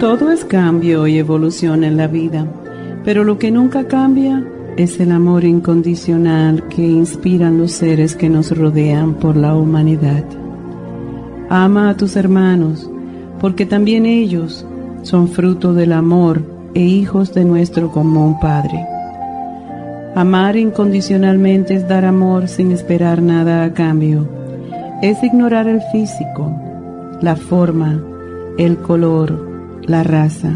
Todo es cambio y evolución en la vida, pero lo que nunca cambia es el amor incondicional que inspiran los seres que nos rodean por la humanidad. Ama a tus hermanos, porque también ellos son fruto del amor e hijos de nuestro común Padre. Amar incondicionalmente es dar amor sin esperar nada a cambio. Es ignorar el físico, la forma, el color, la raza.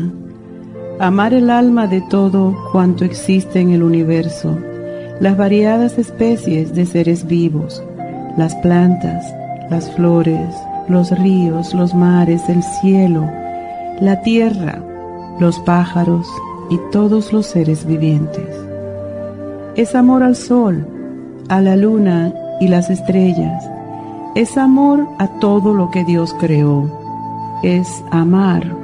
Amar el alma de todo cuanto existe en el universo, las variadas especies de seres vivos, las plantas, las flores, los ríos, los mares, el cielo, la tierra, los pájaros y todos los seres vivientes. Es amor al sol, a la luna y las estrellas. Es amor a todo lo que Dios creó. Es amar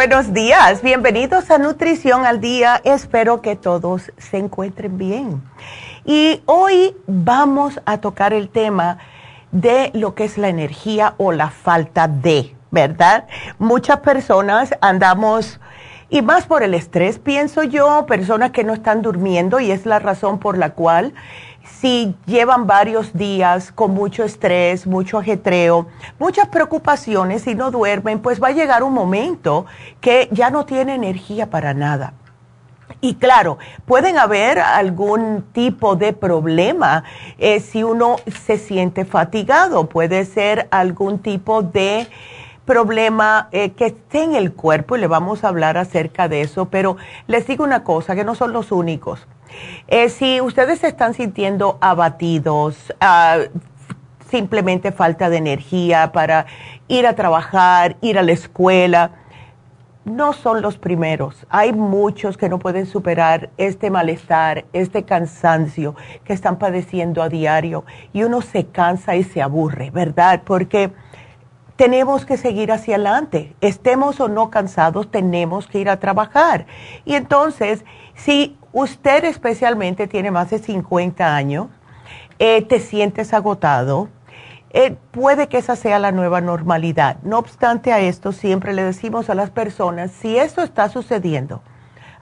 Buenos días, bienvenidos a Nutrición al Día. Espero que todos se encuentren bien. Y hoy vamos a tocar el tema de lo que es la energía o la falta de, ¿verdad? Muchas personas andamos, y más por el estrés, pienso yo, personas que no están durmiendo y es la razón por la cual si llevan varios días con mucho estrés, mucho ajetreo, muchas preocupaciones y no duermen, pues va a llegar un momento que ya no tiene energía para nada. Y claro, pueden haber algún tipo de problema eh, si uno se siente fatigado, puede ser algún tipo de problema eh, que esté en el cuerpo y le vamos a hablar acerca de eso, pero les digo una cosa, que no son los únicos eh, si ustedes se están sintiendo abatidos, ah, simplemente falta de energía para ir a trabajar, ir a la escuela, no son los primeros. Hay muchos que no pueden superar este malestar, este cansancio que están padeciendo a diario y uno se cansa y se aburre, ¿verdad? Porque tenemos que seguir hacia adelante. Estemos o no cansados, tenemos que ir a trabajar. Y entonces, si usted especialmente tiene más de 50 años, eh, te sientes agotado, eh, puede que esa sea la nueva normalidad. No obstante a esto, siempre le decimos a las personas, si esto está sucediendo,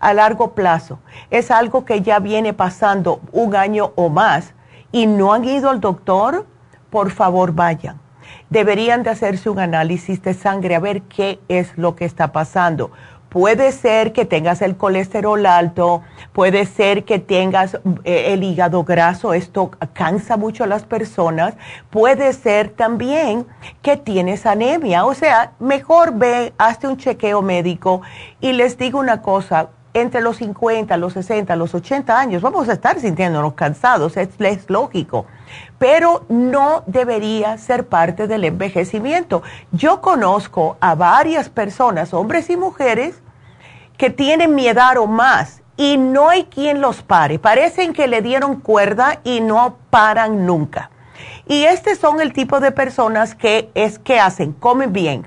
a largo plazo. Es algo que ya viene pasando un año o más y no han ido al doctor, por favor vayan. Deberían de hacerse un análisis de sangre a ver qué es lo que está pasando Puede ser que tengas el colesterol alto, puede ser que tengas eh, el hígado graso, esto cansa mucho a las personas, puede ser también que tienes anemia, o sea, mejor ve, hazte un chequeo médico. Y les digo una cosa, entre los 50, los 60, los 80 años vamos a estar sintiéndonos cansados, es, lógico pero no debería ser parte del envejecimiento. Yo conozco a varias personas, hombres y mujeres, que tienen mi edad o más y no hay quien los pare. Parecen que le dieron cuerda y no paran nunca. Y estos son el tipo de personas que es que hacen, comen bien,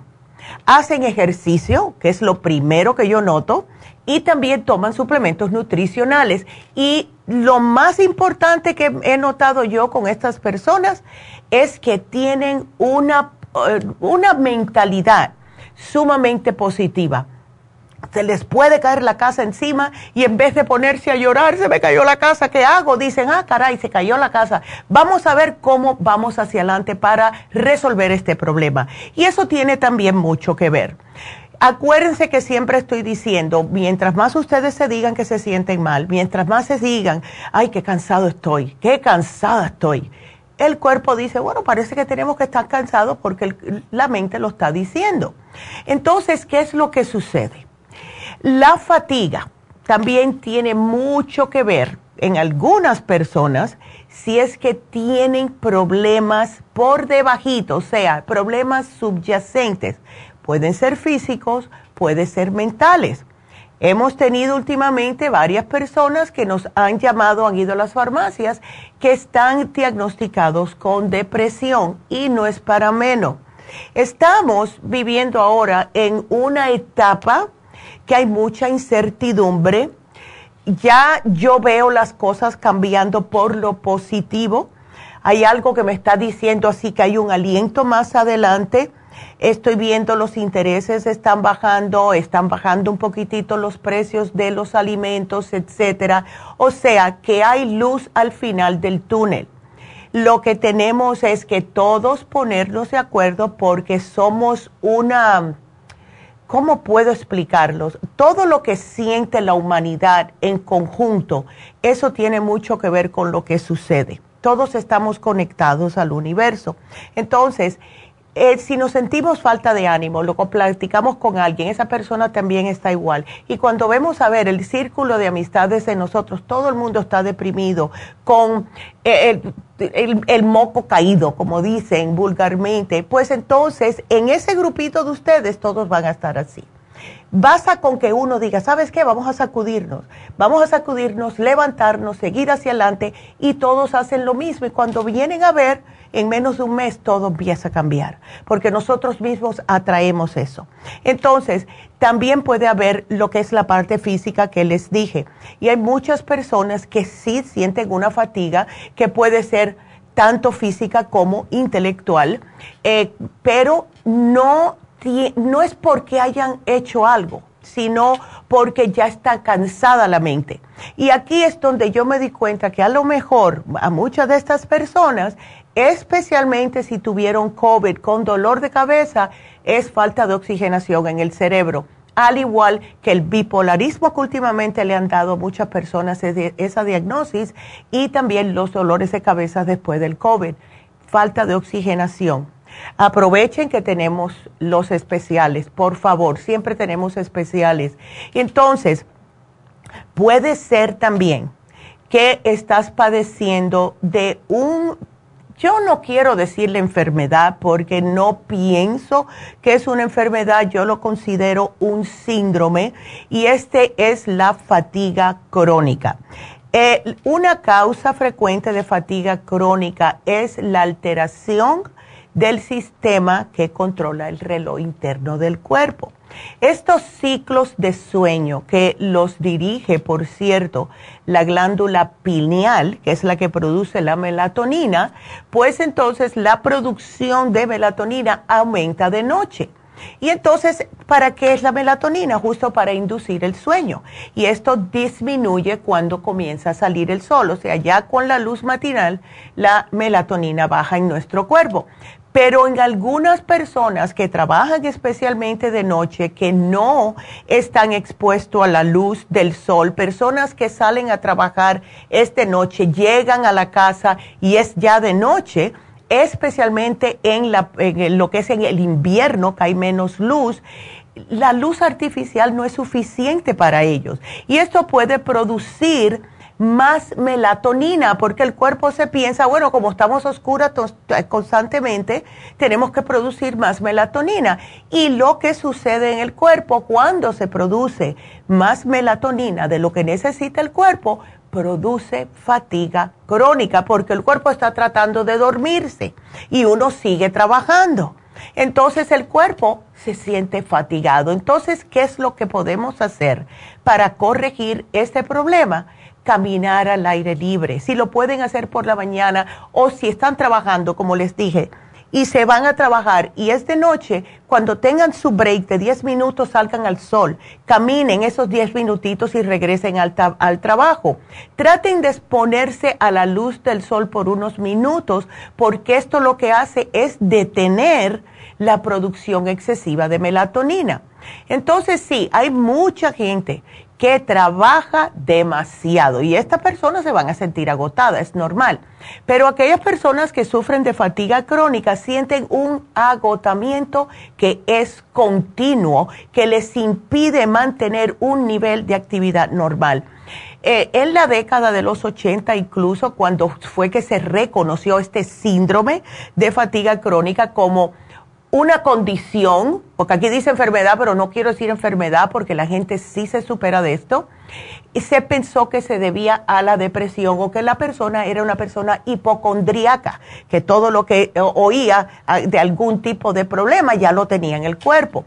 hacen ejercicio, que es lo primero que yo noto, y también toman suplementos nutricionales. Y lo más importante que he notado yo con estas personas es que tienen una, eh, una mentalidad sumamente positiva. Se les puede caer la casa encima y en vez de ponerse a llorar, se me cayó la casa, ¿qué hago? Dicen, ah, caray, se cayó la casa. Vamos a ver cómo vamos hacia adelante para resolver este problema. Y eso tiene también mucho que ver acuérdense que siempre estoy diciendo, mientras más ustedes se digan que se sienten mal, mientras más se digan, ay, qué cansado estoy, qué cansada estoy, el cuerpo dice, bueno, parece que tenemos que estar cansados porque la mente lo está diciendo. Entonces, ¿qué es lo que sucede? La fatiga también tiene mucho que ver en algunas personas si es que tienen problemas por debajito, o sea, problemas subyacentes Pueden ser físicos, pueden ser mentales. Hemos tenido últimamente varias personas que nos han llamado, han ido a las farmacias, que están diagnosticados con depresión y no es para menos. Estamos viviendo ahora en una etapa que hay mucha incertidumbre. Ya yo veo las cosas cambiando por lo positivo. Hay algo que me está diciendo así que hay un aliento más adelante Estoy viendo los intereses están bajando, están bajando un poquitito los precios de los alimentos, etcétera. O sea, que hay luz al final del túnel. Lo que tenemos es que todos ponernos de acuerdo porque somos una ¿cómo puedo explicarlos? Todo lo que siente la humanidad en conjunto, eso tiene mucho que ver con lo que sucede. Todos estamos conectados al universo. Entonces, eh, si nos sentimos falta de ánimo, lo platicamos con alguien, esa persona también está igual. Y cuando vemos a ver el círculo de amistades de nosotros, todo el mundo está deprimido, con eh, el, moco caído, como dicen vulgarmente, pues entonces en ese grupito de ustedes todos van a estar así. Basta con que uno diga, ¿sabes qué? Vamos a sacudirnos, vamos a sacudirnos, levantarnos, seguir hacia adelante y todos hacen lo mismo. Y cuando vienen a ver, en menos de un mes todo empieza a cambiar, porque nosotros mismos atraemos eso. Entonces, también puede haber lo que es la parte física que les dije. Y hay muchas personas que sí sienten una fatiga que puede ser tanto física como intelectual, eh, pero no no es porque hayan hecho algo, sino porque ya está cansada la mente. Y aquí es donde yo me di cuenta que a lo mejor a muchas de estas personas, especialmente si tuvieron COVID con dolor de cabeza, es falta de oxigenación en el cerebro. Al igual que el bipolarismo que últimamente le han dado a muchas personas esa diagnosis y también los dolores de cabeza después del COVID. Falta de oxigenación. Aprovechen que tenemos los especiales, por favor, siempre tenemos especiales. Entonces, puede ser también que estás padeciendo de un, yo no quiero decir la enfermedad porque no pienso que es una enfermedad, yo lo considero un síndrome y este es la fatiga crónica. Eh, una causa frecuente de fatiga crónica es la alteración del sistema que controla el reloj interno del cuerpo. Estos ciclos de sueño que los dirige, por cierto, la glándula pineal, que es la que produce la melatonina, pues entonces la producción de melatonina aumenta de noche. Y entonces, ¿para qué es la melatonina? Justo para inducir el sueño. Y esto disminuye cuando comienza a salir el sol. O sea, ya con la luz matinal, la melatonina baja en nuestro cuerpo. Pero en algunas personas que trabajan especialmente de noche, que no están expuestos a la luz del sol, personas que salen a trabajar esta noche, llegan a la casa y es ya de noche, especialmente en, lo que es en el invierno, que hay menos luz, la luz artificial no es suficiente para ellos. Y esto puede producir más melatonina, porque el cuerpo se piensa, bueno, como estamos oscuras constantemente, tenemos que producir más melatonina. Y lo que sucede en el cuerpo cuando se produce más melatonina de lo que necesita el cuerpo, produce fatiga crónica, porque el cuerpo está tratando de dormirse y uno sigue trabajando. Entonces el cuerpo se siente fatigado. Entonces, ¿qué es lo que podemos hacer para corregir este problema? Caminar al aire libre, si lo pueden hacer por la mañana o si están trabajando, como les dije, y se van a trabajar y es de noche, cuando tengan su break de 10 minutos salgan al sol, caminen esos 10 minutitos y regresen al, al, trabajo. Traten de exponerse a la luz del sol por unos minutos porque esto lo que hace es detener la producción excesiva de melatonina. Entonces sí, hay mucha gente que trabaja demasiado y estas personas se van a sentir agotadas, es normal. Pero aquellas personas que sufren de fatiga crónica sienten un agotamiento que es continuo, que les impide mantener un nivel de actividad normal. Eh, en la década de los 80, incluso cuando fue que se reconoció este síndrome de fatiga crónica como una condición, porque aquí dice enfermedad, pero no quiero decir enfermedad porque la gente sí se supera de esto, y se pensó que se debía a la depresión o que la persona era una persona hipocondríaca, que todo lo que oía ah, de algún tipo de problema ya lo tenía en el cuerpo.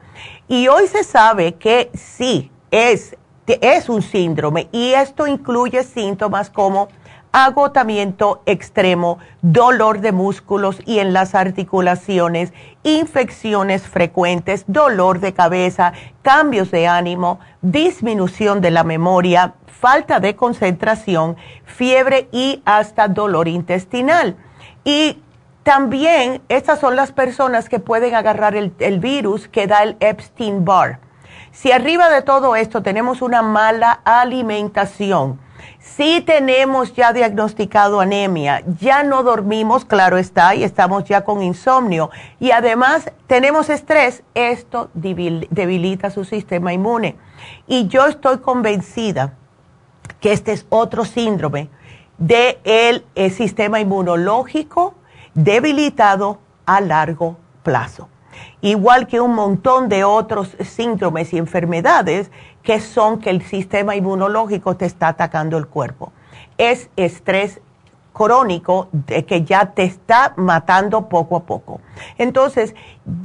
Y hoy se sabe que sí, es, es un síndrome y esto incluye síntomas como agotamiento extremo, dolor de músculos y en las articulaciones, infecciones frecuentes, dolor de cabeza, cambios de ánimo, disminución de la memoria, falta de concentración, fiebre y hasta dolor intestinal. Y también estas son las personas que pueden agarrar el, virus que da el Epstein Barr. Si arriba de todo esto tenemos una mala alimentación, si tenemos ya diagnosticado anemia, ya no dormimos, claro está, y estamos ya con insomnio, y además tenemos estrés, esto debilita su sistema inmune. Y yo estoy convencida que este es otro síndrome del el eh, sistema inmunológico debilitado a largo plazo. Igual que un montón de otros síndromes y enfermedades que son que el sistema inmunológico te está atacando el cuerpo. Es estrés crónico de que ya te está matando poco a poco. Entonces,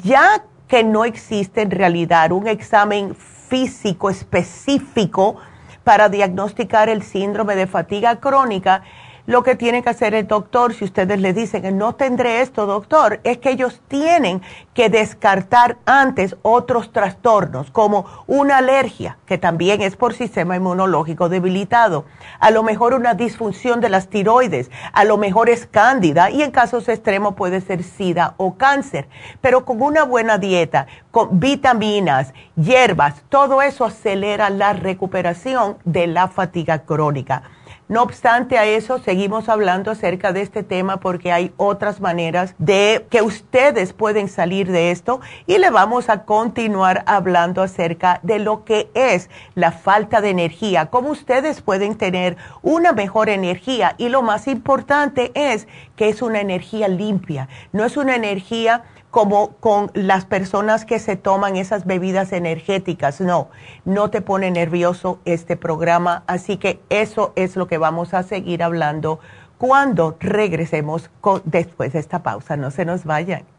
ya que no existe en realidad un examen físico específico para diagnosticar el síndrome de fatiga crónica, lo que tiene que hacer el doctor, si ustedes le dicen que no tendré esto, doctor, es que ellos tienen que descartar antes otros trastornos, como una alergia, que también es por sistema inmunológico debilitado, a lo mejor una disfunción de las tiroides, a lo mejor es cándida y en casos extremos puede ser sida o cáncer. Pero con una buena dieta, con vitaminas, hierbas, todo eso acelera la recuperación de la fatiga crónica. No obstante a eso, seguimos hablando acerca de este tema porque hay otras maneras de que ustedes pueden salir de esto y le vamos a continuar hablando acerca de lo que es la falta de energía, cómo ustedes pueden tener una mejor energía y lo más importante es que es una energía limpia, no es una energía como con las personas que se toman esas bebidas energéticas. No, no te pone nervioso este programa, así que eso es lo que vamos a seguir hablando cuando regresemos después de esta pausa. No se nos vayan.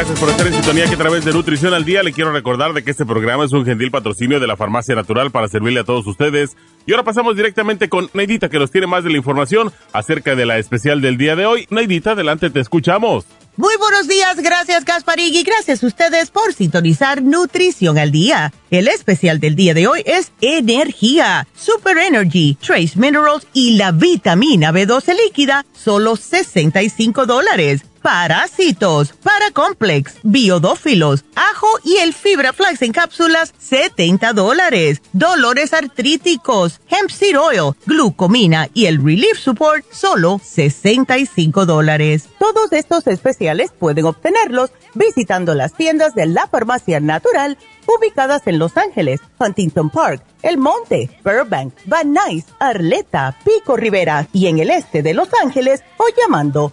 Gracias por estar en sintonía que a través de Nutrición al Día le quiero recordar de que este programa es un gentil patrocinio de la Farmacia Natural para servirle a todos ustedes. Y ahora pasamos directamente con Neidita que nos tiene más de la información acerca de la especial del día de hoy. Neidita, adelante, te escuchamos. Muy buenos días, gracias Gasparig y gracias a ustedes por sintonizar Nutrición al Día. El especial del día de hoy es Energía, Super Energy, Trace Minerals y la vitamina B12 líquida, solo 65 dólares parásitos, paracomplex, biodófilos, ajo y el fibra flax en cápsulas, 70 dólares. Dolores artríticos, hemp seed oil, glucomina y el relief support, solo 65 dólares. Todos estos especiales pueden obtenerlos visitando las tiendas de la farmacia natural ubicadas en Los Ángeles, Huntington Park, El Monte, Burbank, Van Nuys, Arleta, Pico Rivera y en el este de Los Ángeles o llamando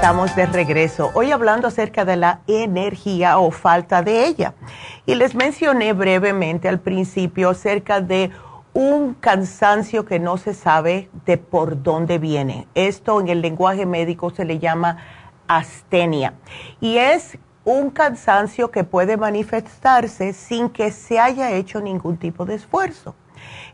Estamos de regreso. Hoy hablando acerca de la energía o falta de ella. Y les mencioné brevemente al principio acerca de un cansancio que no se sabe de por dónde viene. Esto en el lenguaje médico se le llama astenia. Y es un cansancio que puede manifestarse sin que se haya hecho ningún tipo de esfuerzo.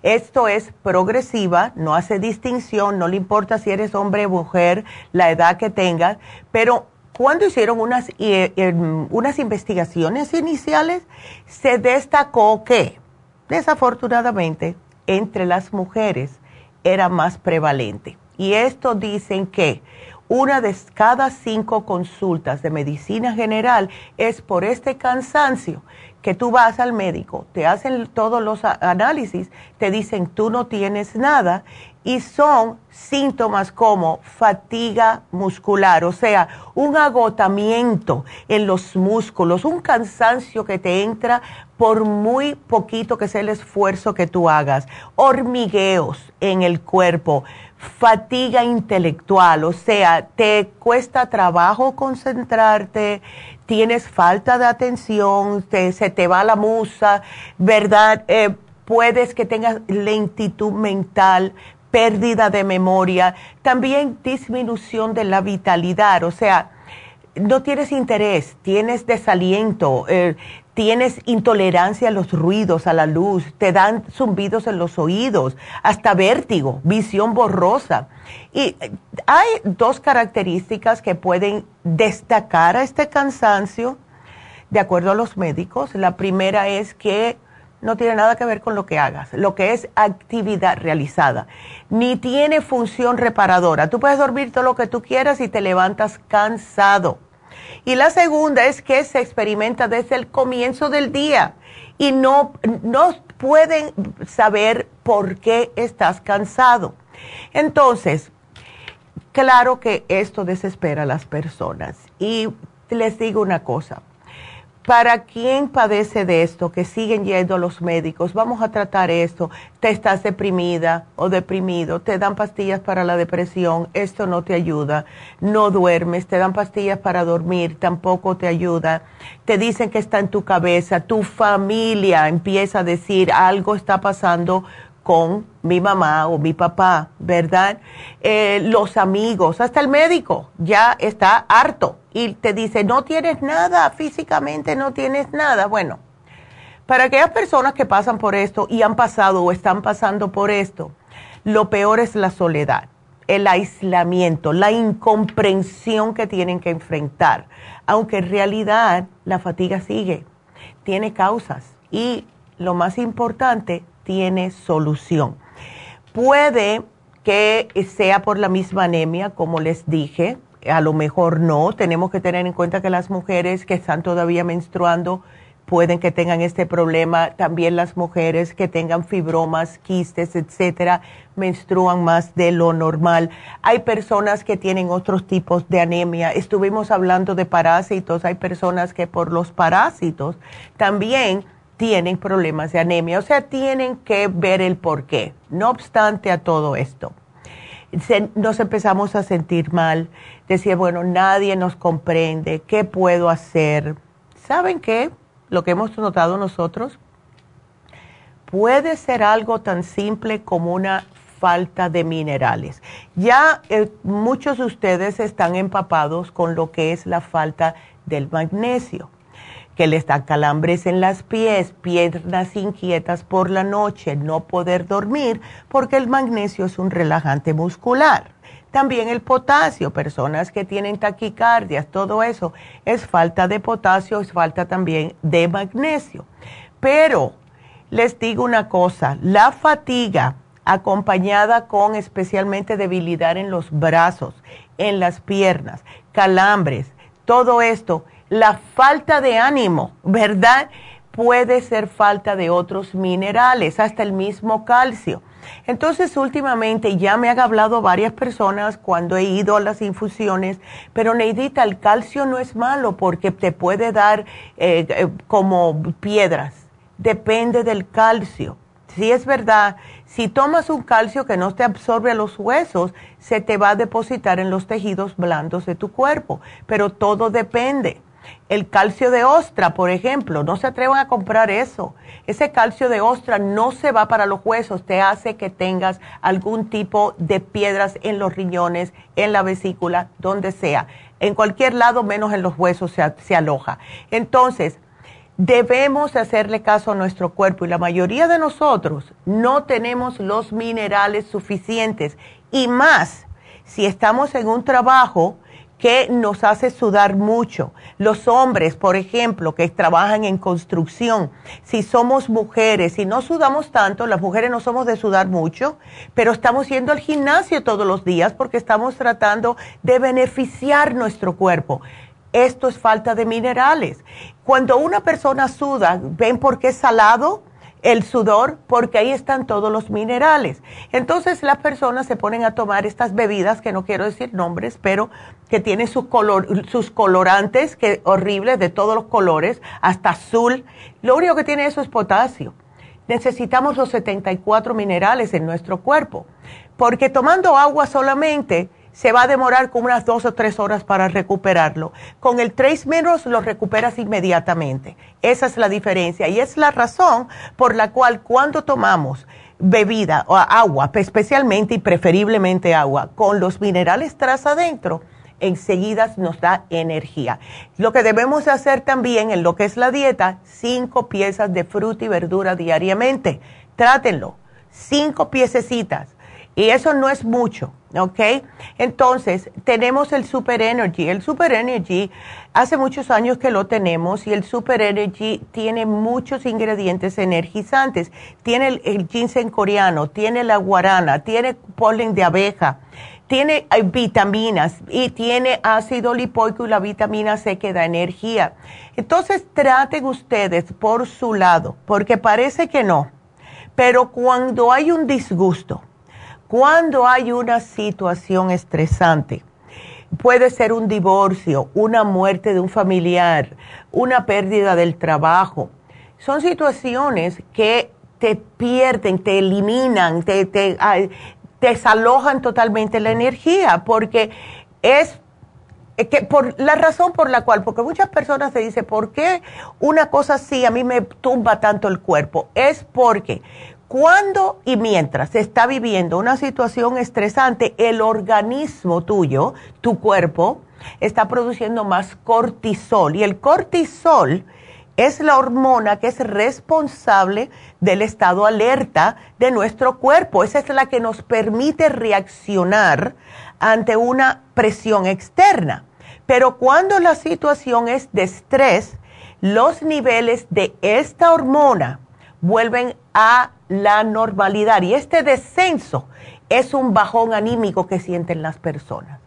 Esto es progresiva, no hace distinción, no le importa si eres hombre o mujer, la edad que tengas, pero cuando hicieron unas, eh, em, unas investigaciones iniciales, se destacó que, desafortunadamente, entre las mujeres era más prevalente. Y esto dicen que una de cada cinco consultas de medicina general es por este cansancio que tú vas al médico, te hacen todos los análisis, te dicen tú no tienes nada y son síntomas como fatiga muscular, o sea, un agotamiento en los músculos, un cansancio que te entra por muy poquito que sea el esfuerzo que tú hagas, hormigueos en el cuerpo, fatiga intelectual, o sea, te cuesta trabajo concentrarte, tienes falta de atención, se te va la musa, ¿verdad? Eh, puedes que tengas lentitud mental, pérdida de memoria, también disminución de la vitalidad, o sea, no tienes interés, tienes desaliento, eh, tienes intolerancia a los ruidos, a la luz, te dan zumbidos en los oídos, hasta vértigo, visión borrosa. Y eh, hay dos características que pueden destacar a este cansancio, de acuerdo a los médicos. La primera es que no tiene nada que ver con lo que hagas, lo que es actividad realizada, ni tiene función reparadora. Tú puedes dormir todo lo que tú quieras y te levantas cansado y la segunda es que se experimenta desde el comienzo del día y no, no pueden saber por qué estás cansado. Entonces, claro que esto desespera a las personas. Y les digo una cosa, para quien padece de esto, que siguen yendo los médicos, vamos a tratar esto, te estás deprimida o deprimido, te dan pastillas para la depresión, esto no te ayuda, no duermes, te dan pastillas para dormir, tampoco te ayuda, te dicen que está en tu cabeza, tu familia empieza a decir algo está pasando con mi mamá o mi papá, ¿verdad? Eh, los amigos, hasta el médico ya está harto y te dice, no tienes nada, físicamente no tienes nada. Bueno, para aquellas personas que pasan por esto y han pasado o están pasando por esto, lo peor es la soledad, el aislamiento, la incomprensión que tienen que enfrentar, aunque en realidad la fatiga sigue, tiene causas y lo más importante, tiene solución. Puede que sea por la misma anemia, como les dije, a lo mejor no. Tenemos que tener en cuenta que las mujeres que están todavía menstruando pueden que tengan este problema. También las mujeres que tengan fibromas, quistes, etcétera, menstruan más de lo normal. Hay personas que tienen otros tipos de anemia. Estuvimos hablando de parásitos. Hay personas que por los parásitos también tienen problemas de anemia, o sea, tienen que ver el por qué. No obstante a todo esto, nos empezamos a sentir mal, decía, bueno, nadie nos comprende, ¿qué puedo hacer? ¿Saben qué? Lo que hemos notado nosotros puede ser algo tan simple como una falta de minerales. Ya eh, muchos de ustedes están empapados con lo que es la falta del magnesio que les da calambres en las pies, piernas inquietas por la noche, no poder dormir, porque el magnesio es un relajante muscular. También el potasio, personas que tienen taquicardias, todo eso es falta de potasio, es falta también de magnesio. Pero les digo una cosa, la fatiga acompañada con especialmente debilidad en los brazos, en las piernas, calambres, todo esto la falta de ánimo, ¿verdad? Puede ser falta de otros minerales, hasta el mismo calcio. Entonces, últimamente ya me han hablado varias personas cuando he ido a las infusiones, pero Neidita, el calcio no es malo porque te puede dar eh, eh, como piedras. Depende del calcio. Si es verdad, si tomas un calcio que no te absorbe a los huesos, se te va a depositar en los tejidos blandos de tu cuerpo, pero todo depende. El calcio de ostra, por ejemplo, no se atrevan a comprar eso. Ese calcio de ostra no se va para los huesos, te hace que tengas algún tipo de piedras en los riñones, en la vesícula, donde sea. En cualquier lado, menos en los huesos, se, se aloja. Entonces, debemos hacerle caso a nuestro cuerpo y la mayoría de nosotros no tenemos los minerales suficientes y más si estamos en un trabajo que nos hace sudar mucho. Los hombres, por ejemplo, que trabajan en construcción, si somos mujeres, y no sudamos tanto, las mujeres no somos de sudar mucho, pero estamos yendo al gimnasio todos los días porque estamos tratando de beneficiar nuestro cuerpo. Esto es falta de minerales. Cuando una persona suda, ¿ven por qué es salado? El sudor porque ahí están todos los minerales. Entonces las personas se ponen a tomar estas bebidas, que no quiero decir nombres, pero que tienen sus, sus colorantes, que horribles, de todos los colores, hasta azul. Lo único que tiene eso es potasio. Necesitamos los 74 minerales en nuestro cuerpo, porque tomando agua solamente se va a demorar como unas dos o tres horas para recuperarlo. Con el Trace Minerals lo recuperas inmediatamente. Esa es la diferencia y es la razón por la cual cuando tomamos bebida o agua, especialmente y preferiblemente agua, con los minerales tras adentro, enseguida nos da energía. Lo que debemos hacer también en lo que es la dieta, cinco piezas de fruta y verdura diariamente. Trátenlo, cinco piececitas. Y eso no es mucho ¿ok? Entonces, tenemos el Super Energy. El Super Energy, hace muchos años que lo tenemos y el Super Energy tiene muchos ingredientes energizantes. Tiene el, ginseng coreano, tiene la guarana, tiene polen de abeja, tiene vitaminas y tiene ácido lipoico y la vitamina C que da energía. Entonces, traten ustedes por su lado, porque parece que no, pero cuando hay un disgusto, cuando hay una situación estresante, puede ser un divorcio, una muerte de un familiar, una pérdida del trabajo. Son situaciones que te pierden, te eliminan, te, te, desalojan totalmente la energía, porque es que por la razón por la cual, porque muchas personas se dicen, ¿por qué una cosa así a mí me tumba tanto el cuerpo? Es porque cuando y mientras se está viviendo una situación estresante, el organismo tuyo, tu cuerpo, está produciendo más cortisol. Y el cortisol es la hormona que es responsable del estado alerta de nuestro cuerpo. Esa es la que nos permite reaccionar ante una presión externa. Pero cuando la situación es de estrés, los niveles de esta hormona vuelven a la normalidad y este descenso es un bajón anímico que sienten las personas.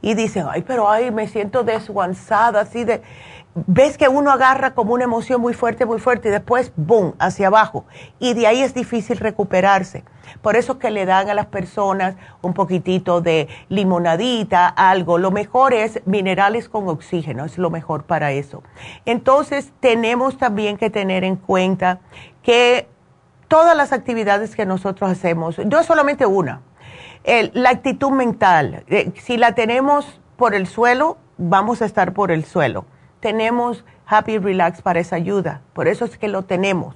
Y dicen, ay, pero ay, me siento desguanzada, así de ves que uno agarra como una emoción muy fuerte, muy fuerte y después, boom, hacia abajo. Y de ahí es difícil recuperarse. Por eso que le dan a las personas un poquitito de limonadita, algo. Lo mejor es minerales con oxígeno, es lo mejor para eso. Entonces, tenemos también que tener en cuenta que todas las actividades que nosotros hacemos, es solamente una, la actitud mental, eh, si la tenemos por el suelo, vamos a estar por el suelo tenemos Happy Relax para esa ayuda. Por eso es que lo tenemos.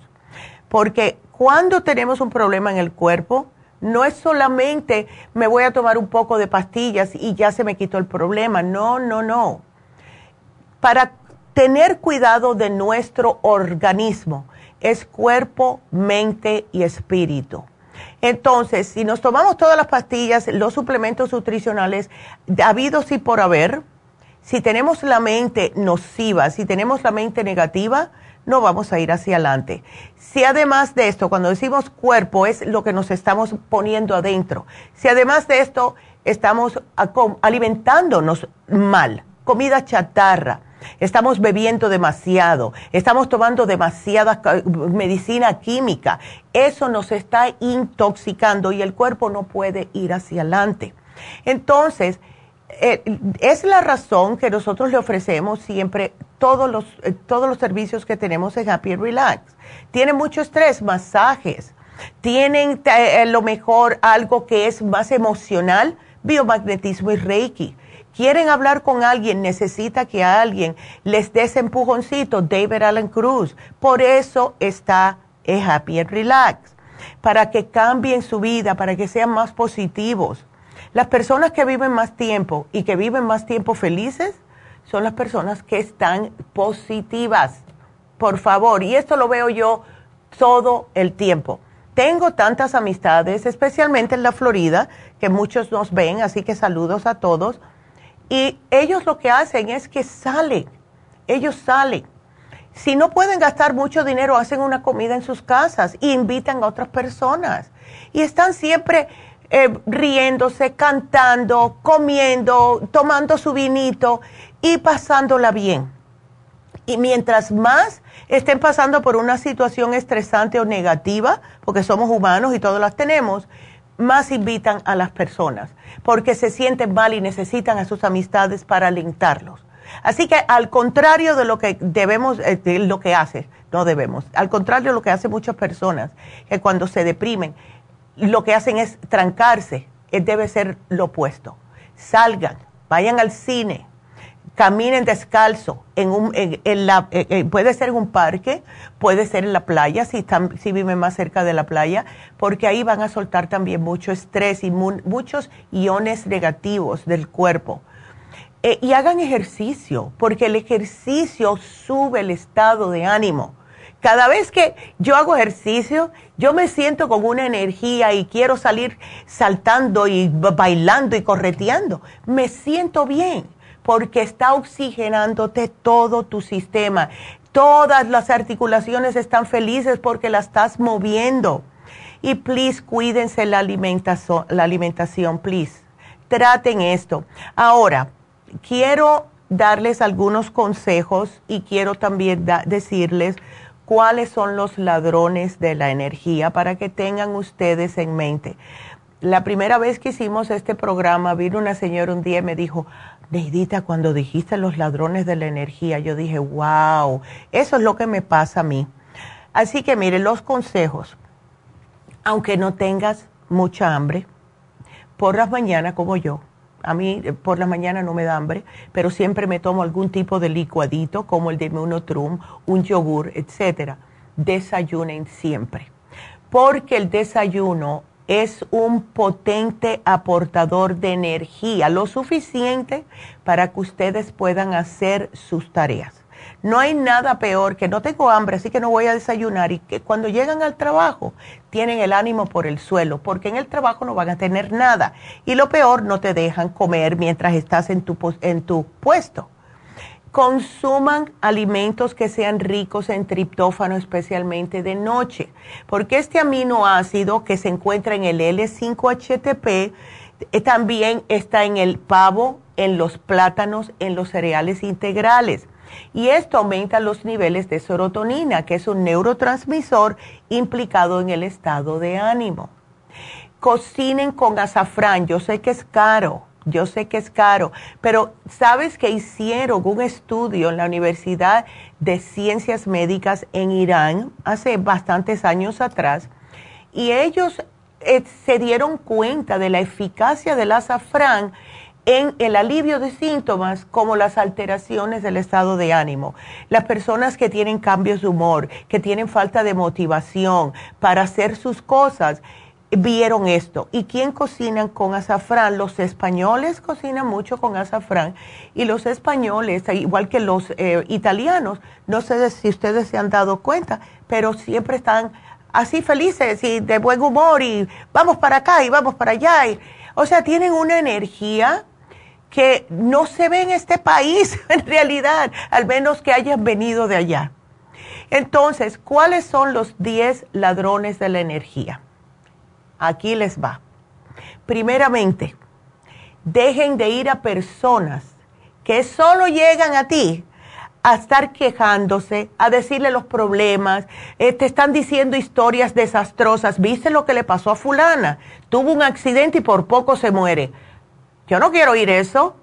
Porque cuando tenemos un problema en el cuerpo, no es solamente me voy a tomar un poco de pastillas y ya se me quitó el problema. No, no, no. Para tener cuidado de nuestro organismo es cuerpo, mente y espíritu. Entonces, si nos tomamos todas las pastillas, los suplementos nutricionales, habidos y por haber, si tenemos la mente nociva, si tenemos la mente negativa, no vamos a ir hacia adelante. Si además de esto, cuando decimos cuerpo, es lo que nos estamos poniendo adentro. Si además de esto estamos alimentándonos mal, comida chatarra, estamos bebiendo demasiado, estamos tomando demasiada medicina química, eso nos está intoxicando y el cuerpo no puede ir hacia adelante. Entonces, eh, es la razón que nosotros le ofrecemos siempre todos los, eh, todos los servicios que tenemos en Happy Relax. Tienen mucho estrés, masajes, tienen eh, lo mejor algo que es más emocional, biomagnetismo y reiki. Quieren hablar con alguien, necesita que alguien les dé ese empujoncito, David Allen Cruz. Por eso está en Happy Relax, para que cambien su vida, para que sean más positivos las personas que viven más tiempo y que viven más tiempo felices son las personas que están positivas. Por favor, y esto lo veo yo todo el tiempo. Tengo tantas amistades, especialmente en la Florida, que muchos nos ven, así que saludos a todos. Y ellos lo que hacen es que salen, ellos salen. Si no pueden gastar mucho dinero, hacen una comida en sus casas e invitan a otras personas. Y están siempre eh, riéndose, cantando, comiendo, tomando su vinito y pasándola bien. Y mientras más estén pasando por una situación estresante o negativa, porque somos humanos y todos las tenemos, más invitan a las personas, porque se sienten mal y necesitan a sus amistades para alentarlos. Así que al contrario de lo que debemos, eh, de lo que hace, no debemos, al contrario de lo que hacen muchas personas, que cuando se deprimen, lo que hacen es trancarse, eh, debe ser lo opuesto. Salgan, vayan al cine, caminen descalzo, en un, en, la, eh, eh, puede ser en un parque, puede ser en la playa, si, están, si viven más cerca de la playa, porque ahí van a soltar también mucho estrés y muchos iones negativos del cuerpo. y hagan ejercicio, porque el ejercicio sube el estado de ánimo. Cada vez que yo hago ejercicio, yo me siento con una energía y quiero salir saltando y bailando y correteando. Me siento bien porque está oxigenándote todo tu sistema. Todas las articulaciones están felices porque la estás moviendo. Y please, cuídense la alimentación, la alimentación, please. Traten esto. Ahora, quiero darles algunos consejos y quiero también decirles cuáles son los ladrones de la energía para que tengan ustedes en mente. La primera vez que hicimos este programa, vino una señora un día y me dijo, Neidita, cuando dijiste los ladrones de la energía, yo dije, wow, eso es lo que me pasa a mí. Así que mire, los consejos, aunque no tengas mucha hambre, por las mañanas como yo, a mí eh, por la mañana no me da hambre, pero siempre me tomo algún tipo de licuadito como el de Monotrum, un yogur, etcétera. Desayunen siempre, porque el desayuno es un potente aportador de energía, lo suficiente para que ustedes puedan hacer sus tareas. No hay nada peor que no tengo hambre, así que no voy a desayunar y que cuando llegan al trabajo tienen el ánimo por el suelo, porque en el trabajo no van a tener nada. Y lo peor, no te dejan comer mientras estás en tu, en tu puesto. Consuman alimentos que sean ricos en triptófano, especialmente de noche, porque este aminoácido que se encuentra en el L5HTP eh, también está en el pavo, en los plátanos, en los cereales integrales. Y esto aumenta los niveles de serotonina, que es un neurotransmisor implicado en el estado de ánimo. Cocinen con azafrán, yo sé que es caro, yo sé que es caro, pero sabes que hicieron un estudio en la Universidad de Ciencias Médicas en Irán hace bastantes años atrás y ellos eh, se dieron cuenta de la eficacia del azafrán en el alivio de síntomas como las alteraciones del estado de ánimo. Las personas que tienen cambios de humor, que tienen falta de motivación para hacer sus cosas, vieron esto. ¿Y quién cocinan con azafrán? Los españoles cocinan mucho con azafrán y los españoles, igual que los eh, italianos, no sé si ustedes se han dado cuenta, pero siempre están así felices y de buen humor y vamos para acá y vamos para allá. o sea, tienen una energía que no se ve en este país en realidad, al menos que hayan venido de allá. Entonces, ¿cuáles son los 10 ladrones de la energía? Aquí les va. Primeramente, dejen de ir a personas que solo llegan a ti a estar quejándose, a decirle los problemas, eh, te están diciendo historias desastrosas. ¿Viste lo que le pasó a fulana? Tuvo un accidente y por poco se muere. Yo no quiero oír eso.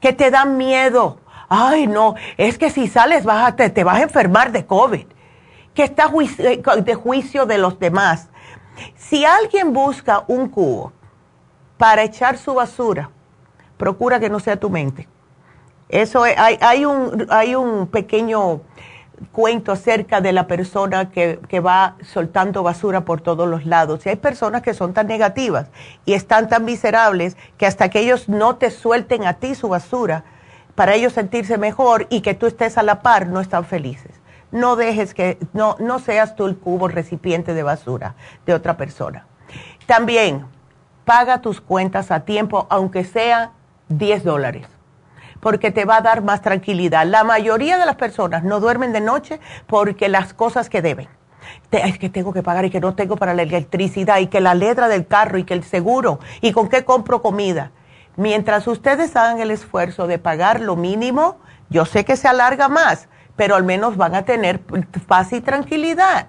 Que te da miedo. Ay, no, es que si sales vas te, te vas a enfermar de COVID. Que está eh, de juicio de los demás. Si alguien busca un cubo para echar su basura, procura que no sea tu mente. Eso hay, hay, un, hay un pequeño cuento acerca de la persona que, que, va soltando basura por todos los lados. Y hay personas que son tan negativas y están tan miserables que hasta que ellos no te suelten a ti su basura, para ellos sentirse mejor y que tú estés a la par, no están felices no dejes que, no, no seas tú el cubo recipiente de basura de otra persona. También, paga tus cuentas a tiempo, aunque sea 10 dólares, porque te va a dar más tranquilidad. La mayoría de las personas no duermen de noche porque las cosas que deben. es que tengo que pagar y que no tengo para la electricidad y que la letra del carro y que el seguro y con qué compro comida. Mientras ustedes hagan el esfuerzo de pagar lo mínimo, yo sé que se alarga más, pero al menos van a tener paz y tranquilidad.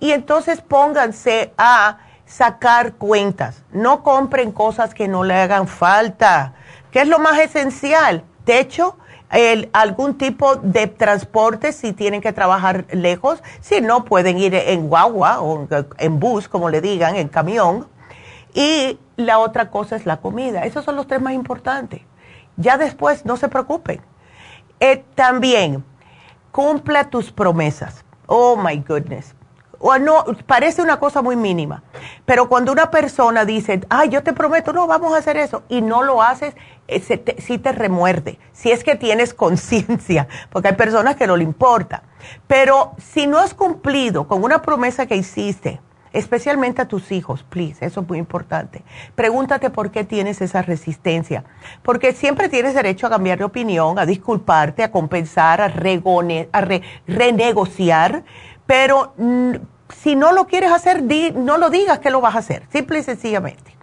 Y entonces pónganse a sacar cuentas. No compren cosas que no le hagan falta. ¿Qué es lo más esencial? Techo, algún tipo de transporte si tienen que trabajar lejos. Si no, pueden ir en guagua o en bus, como le digan, en camión. Y la otra cosa es la comida. Esos son los tres más importantes. Ya después, no se preocupen. Eh, también, cumpla tus promesas. Oh my goodness. O no, parece una cosa muy mínima, pero cuando una persona dice, ay, yo te prometo, no, vamos a hacer eso, y no lo haces, eh, sí te remuerde, si es que tienes conciencia, porque hay personas que no le importa. Pero si no has cumplido con una promesa que hiciste, especialmente a tus hijos, please, eso es muy importante. Pregúntate por qué tienes esa resistencia, porque siempre tienes derecho a cambiar de opinión, a disculparte, a compensar, a, renegociar, pero mm, si no lo quieres hacer, no lo digas que lo vas a hacer, simple y sencillamente.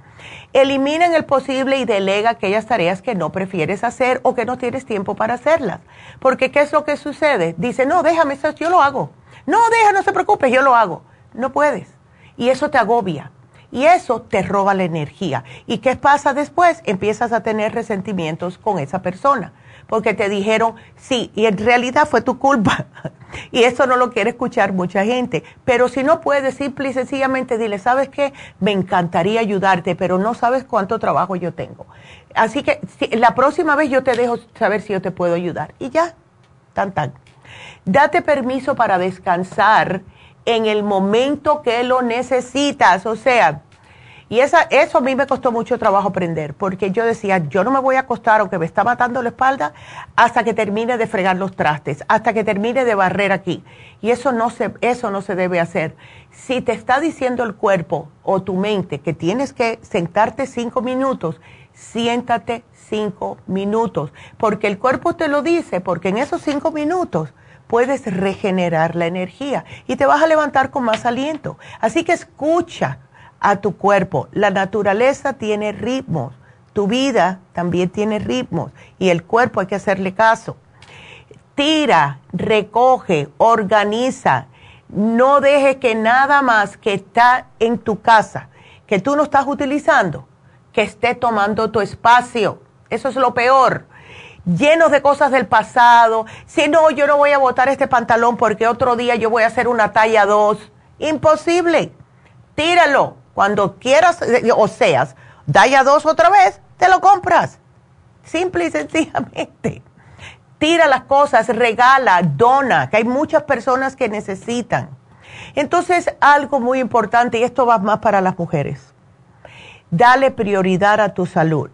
Elimina en el posible y delega aquellas tareas que no prefieres hacer o que no tienes tiempo para hacerlas. Porque ¿qué es lo que sucede? Dice, no, déjame, yo lo hago. No, deja, no se preocupe, yo lo hago. No puedes y eso te agobia. y eso te roba la energía. ¿Y qué pasa después? Empiezas a tener resentimientos con esa persona porque te dijeron sí y en realidad fue tu culpa. y eso no lo quiere escuchar mucha gente. Pero si no puedes, simple y sencillamente dile, ¿sabes qué? Me encantaría ayudarte, pero no sabes cuánto trabajo yo tengo. Así que la próxima vez yo te dejo saber si yo te puedo ayudar. Y ya, tan tan. Date permiso para descansar en el momento que lo necesitas. O sea, y esa, eso a mí me costó mucho trabajo aprender, porque yo decía, yo no me voy a acostar, aunque me está matando la espalda, hasta que termine de fregar los trastes, hasta que termine de barrer aquí. Y eso no se, eso no se debe hacer. Si te está diciendo el cuerpo o tu mente que tienes que sentarte cinco minutos, siéntate cinco minutos, porque el cuerpo te lo dice, porque en esos cinco minutos puedes regenerar la energía y te vas a levantar con más aliento. Así que escucha a tu cuerpo. La naturaleza tiene ritmos, tu vida también tiene ritmos y el cuerpo hay que hacerle caso. Tira, recoge, organiza. No deje que nada más que está en tu casa, que tú no estás utilizando, que esté tomando tu espacio. Eso es lo peor. Llenos de cosas del pasado. Si no, yo no voy a botar este pantalón porque otro día yo voy a hacer una talla 2. Imposible. Tíralo cuando quieras, eh, o seas, ya dos otra vez, te lo compras. Simple y sencillamente. Tira las cosas, regala, dona, que hay muchas personas que necesitan. Entonces, algo muy importante, y esto va más para las mujeres, dale prioridad a tu salud.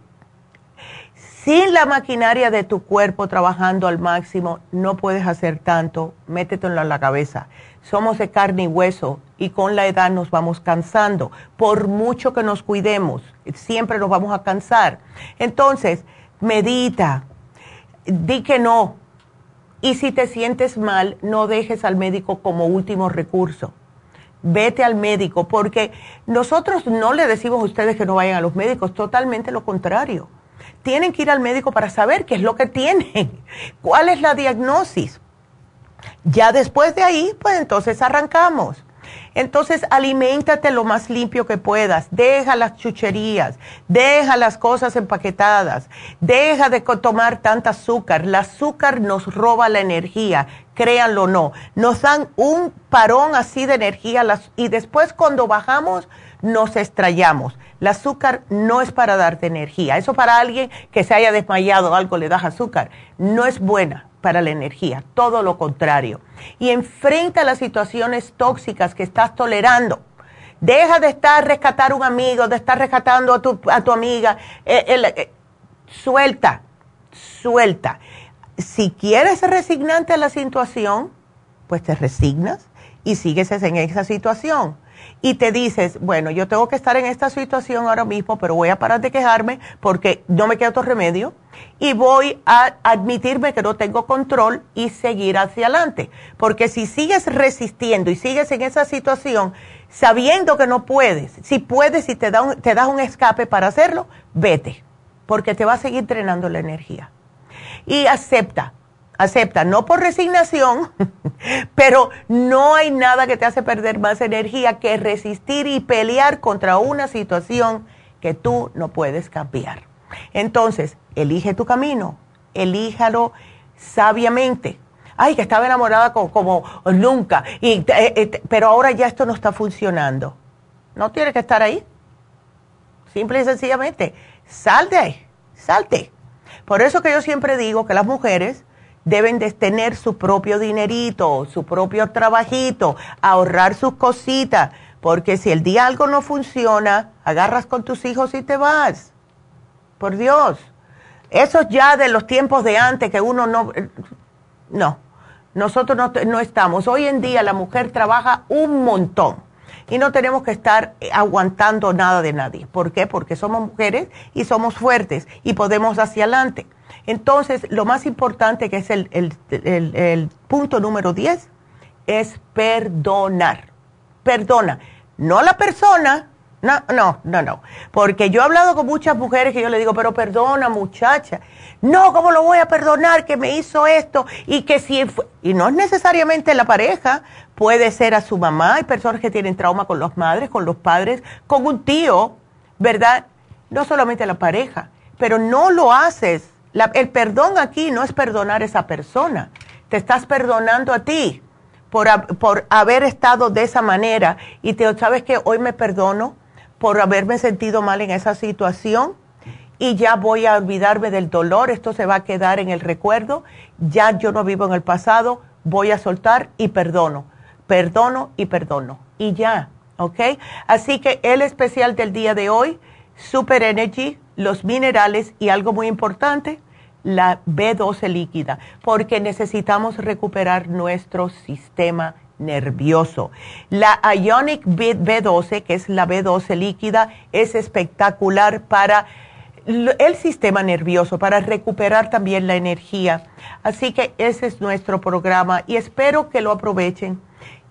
Sin la maquinaria de tu cuerpo trabajando al máximo, no puedes hacer tanto, métetelo en la cabeza somos de carne y hueso y con la edad nos vamos cansando. Por mucho que nos cuidemos, siempre nos vamos a cansar. Entonces, medita, di que no. Y si te sientes mal, no dejes al médico como último recurso. Vete al médico, porque nosotros no le decimos a ustedes que no vayan a los médicos, totalmente lo contrario. Tienen que ir al médico para saber qué es lo que tienen, cuál es la diagnosis ya después de ahí, pues entonces arrancamos. Entonces, aliméntate lo más limpio que puedas. Deja las chucherías, deja las cosas empaquetadas, deja de tomar tanta azúcar. El azúcar nos roba la energía, créanlo o no. Nos dan un parón así de energía y después cuando bajamos nos estrellamos. El azúcar no es para darte energía. Eso para alguien que se haya desmayado o algo le das azúcar. No es buena para la energía, todo lo contrario. Y enfrenta las situaciones tóxicas que estás tolerando. Deja de estar rescatar a un amigo, de estar rescatando a tu, a tu amiga. Eh, eh, suelta, suelta. Si quieres resignante a la situación, pues te resignas y sigues en esa situación y te dices, bueno, yo tengo que estar en esta situación ahora mismo, pero voy a parar de quejarme porque no me queda otro remedio y voy a admitirme que no tengo control y seguir hacia adelante. Porque si sigues resistiendo y sigues en esa situación, sabiendo que no puedes, si puedes y te, da te das un escape para hacerlo, vete, porque te va a seguir drenando la energía. Y acepta, acepta, no por resignación, pero no hay nada que te hace perder más energía que resistir y pelear contra una situación que tú no puedes cambiar. Entonces, elige tu camino, elíjalo sabiamente. Ay, que estaba enamorada como, nunca, y, eh, eh, pero ahora ya esto no está funcionando. No tiene que estar ahí. Simple y sencillamente, salte ahí, salte. Por eso que yo siempre digo que las mujeres deben de tener su propio dinerito, su propio trabajito, ahorrar sus cositas, porque si el día algo no funciona, agarras con tus hijos y te vas. Por Dios. Eso ya de los tiempos de antes que uno no... No, nosotros no, no estamos. Hoy en día la mujer trabaja un montón y no tenemos que estar aguantando nada de nadie. ¿Por qué? Porque somos mujeres y somos fuertes y podemos hacia adelante. Entonces, lo más importante, que es el, punto número 10, es perdonar. Perdona, no a la persona, No, no, no, no. Porque yo he hablado con muchas mujeres que yo le digo, pero perdona muchacha. No, ¿cómo lo voy a perdonar que me hizo esto? Y que si... Y no es necesariamente la pareja, puede ser a su mamá. Hay personas que tienen trauma con los madres, con los padres, con un tío, ¿verdad? No solamente la pareja, pero no lo haces. El perdón aquí no es perdonar a esa persona. Te estás perdonando a ti por, por haber estado de esa manera. Y te sabes que hoy me perdono por haberme sentido mal en esa situación y ya voy a olvidarme del dolor, esto se va a quedar en el recuerdo, ya yo no vivo en el pasado, voy a soltar y perdono, perdono y perdono y ya, ¿ok? Así que el especial del día de hoy, Super Energy, los minerales y algo muy importante, la B12 líquida, porque necesitamos recuperar nuestro sistema nervioso. La Ionic B12, que es la B12 líquida, es espectacular para el sistema nervioso, para recuperar también la energía. Así que ese es nuestro programa y espero que lo aprovechen.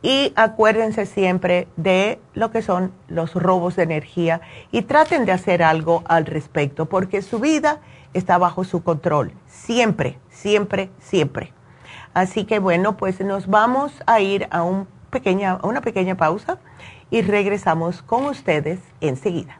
Y acuérdense siempre de lo que son los robos de energía y traten de hacer algo al respecto, porque su vida está bajo su control. Siempre, siempre, siempre. Así que bueno, pues nos vamos a ir a, un pequeña, a una pequeña pausa y regresamos con ustedes enseguida.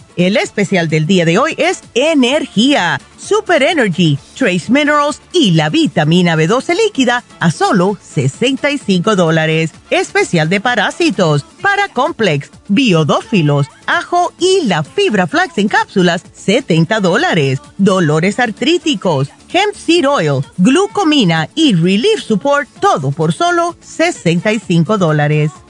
El especial del día de hoy es energía, super energy, trace minerals y la vitamina B12 líquida a solo 65 dólares. Especial de parásitos, para complex, biodófilos, ajo y la fibra flax en cápsulas, 70 dólares. Dolores artríticos, hemp seed oil, glucomina y relief support, todo por solo 65 dólares.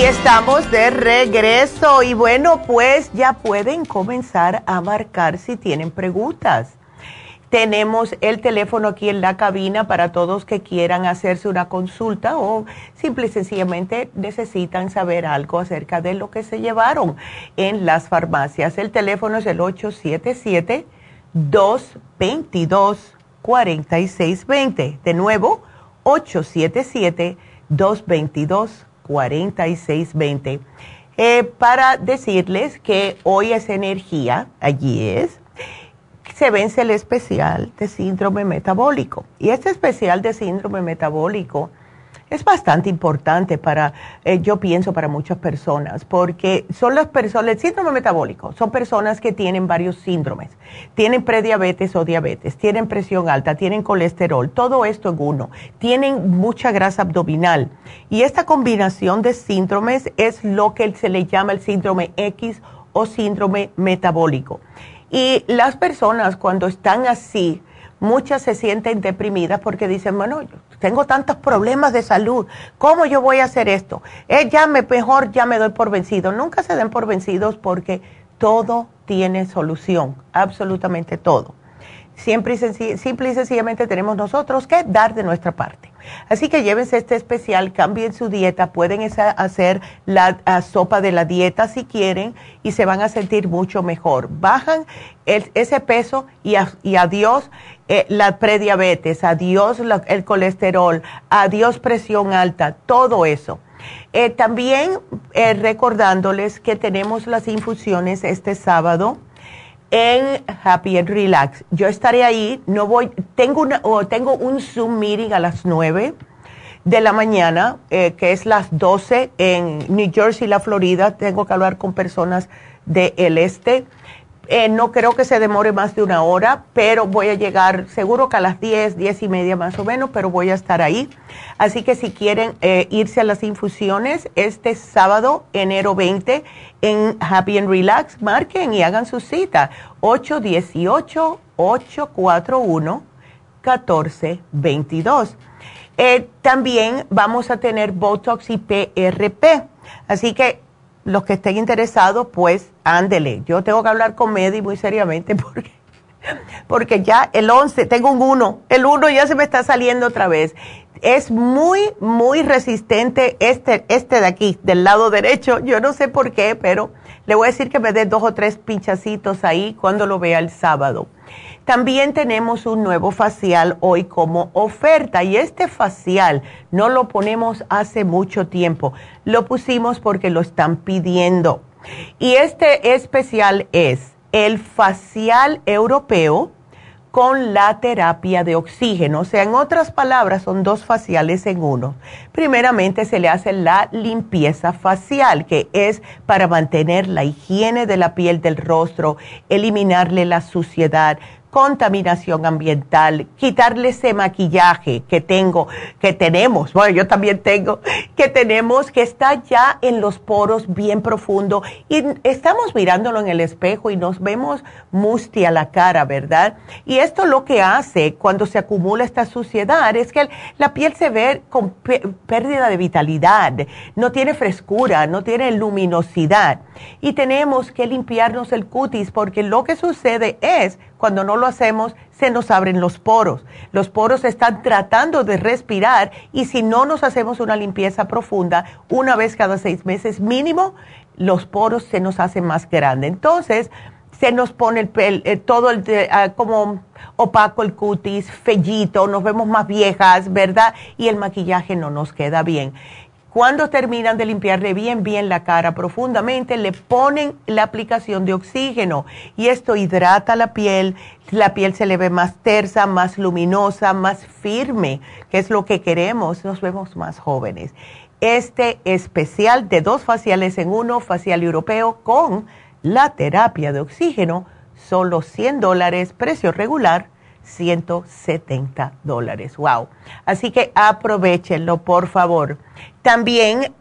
Y estamos de regreso y bueno, pues ya pueden comenzar a marcar si tienen preguntas. Tenemos el teléfono aquí en la cabina para todos que quieran hacerse una consulta o simple y sencillamente necesitan saber algo acerca de lo que se llevaron en las farmacias. El teléfono es el 877-222-4620. De nuevo, 877-222-4620. 4620. Eh, para decirles que hoy es energía, allí es, se vence el especial de síndrome metabólico. Y este especial de síndrome metabólico es bastante importante para, eh, yo pienso, para muchas personas, porque son las personas, el síndrome metabólico, son personas que tienen varios síndromes, tienen prediabetes o diabetes, tienen presión alta, tienen colesterol, todo esto en uno, tienen mucha grasa abdominal. Y esta combinación de síndromes es lo que se le llama el síndrome X o síndrome metabólico. Y las personas cuando están así, muchas se sienten deprimidas porque dicen, bueno, tengo tantos problemas de salud, ¿cómo yo voy a hacer esto? Eh, ya me, mejor ya me doy por vencido. Nunca se den por vencidos porque todo tiene solución, absolutamente todo. Siempre y simple y sencillamente tenemos nosotros que dar de nuestra parte. Así que llévense este especial, cambien su dieta, pueden hacer la sopa de la dieta si quieren y se van a sentir mucho mejor. Bajan ese peso y, adiós eh, la prediabetes, adiós el colesterol, adiós presión alta, todo eso. Eh, también eh, recordándoles que tenemos las infusiones este sábado en Happy and Relax. Yo estaré ahí, no voy, tengo, una, tengo un Zoom meeting a las 9 de la mañana, eh, que es las 12 en New Jersey, la Florida. Tengo que hablar con personas del este. Eh, no creo que se demore más de una hora, pero voy a llegar seguro que a las 10, 10 y media más o menos, pero voy a estar ahí. Así que si quieren eh, irse a las infusiones este sábado, enero 20, en Happy and Relax, marquen y hagan su cita. 818-841-1422. Eh, también vamos a tener Botox y PRP. Así que los que estén interesados, pues ándele. Yo tengo que hablar con Medi muy seriamente porque, porque ya el 11, tengo un 1, el 1 ya se me está saliendo otra vez. Es muy, muy resistente este, este de aquí, del lado derecho. Yo no sé por qué, pero le voy a decir que me dé dos o tres pinchacitos ahí cuando lo vea el sábado. También tenemos un nuevo facial hoy como oferta y este facial no lo ponemos hace mucho tiempo, lo pusimos porque lo están pidiendo. Y este especial es el facial europeo con la terapia de oxígeno. O sea, en otras palabras, son dos faciales en uno. Primeramente se le hace la limpieza facial, que es para mantener la higiene de la piel del rostro, eliminarle la suciedad, contaminación ambiental, quitarle ese maquillaje que tengo, que tenemos, bueno, yo también tengo, que tenemos, que está ya en los poros bien profundo y estamos mirándolo en el espejo y nos vemos mustia la cara, ¿verdad? Y esto lo que hace cuando se acumula esta suciedad es que la piel se ve con pérdida de vitalidad, no tiene frescura, no tiene luminosidad y tenemos que limpiarnos el cutis porque lo que sucede es cuando no lo hacemos, se nos abren los poros. Los poros están tratando de respirar y si no nos hacemos una limpieza profunda, una vez cada seis meses mínimo, los poros se nos hacen más grandes. Entonces, se nos pone el eh, todo el, ah, como opaco el cutis, fellito, nos vemos más viejas, ¿verdad? Y el maquillaje no nos queda bien. Cuando terminan de limpiarle bien, bien la cara profundamente, le ponen la aplicación de oxígeno y esto hidrata la piel, la piel se le ve más tersa, más luminosa, más firme, que es lo que queremos, nos vemos más jóvenes. Este especial de dos faciales en uno, facial europeo con la terapia de oxígeno, solo 100 dólares, precio regular 170 dólares. Wow. Así que aprovechenlo, por favor. También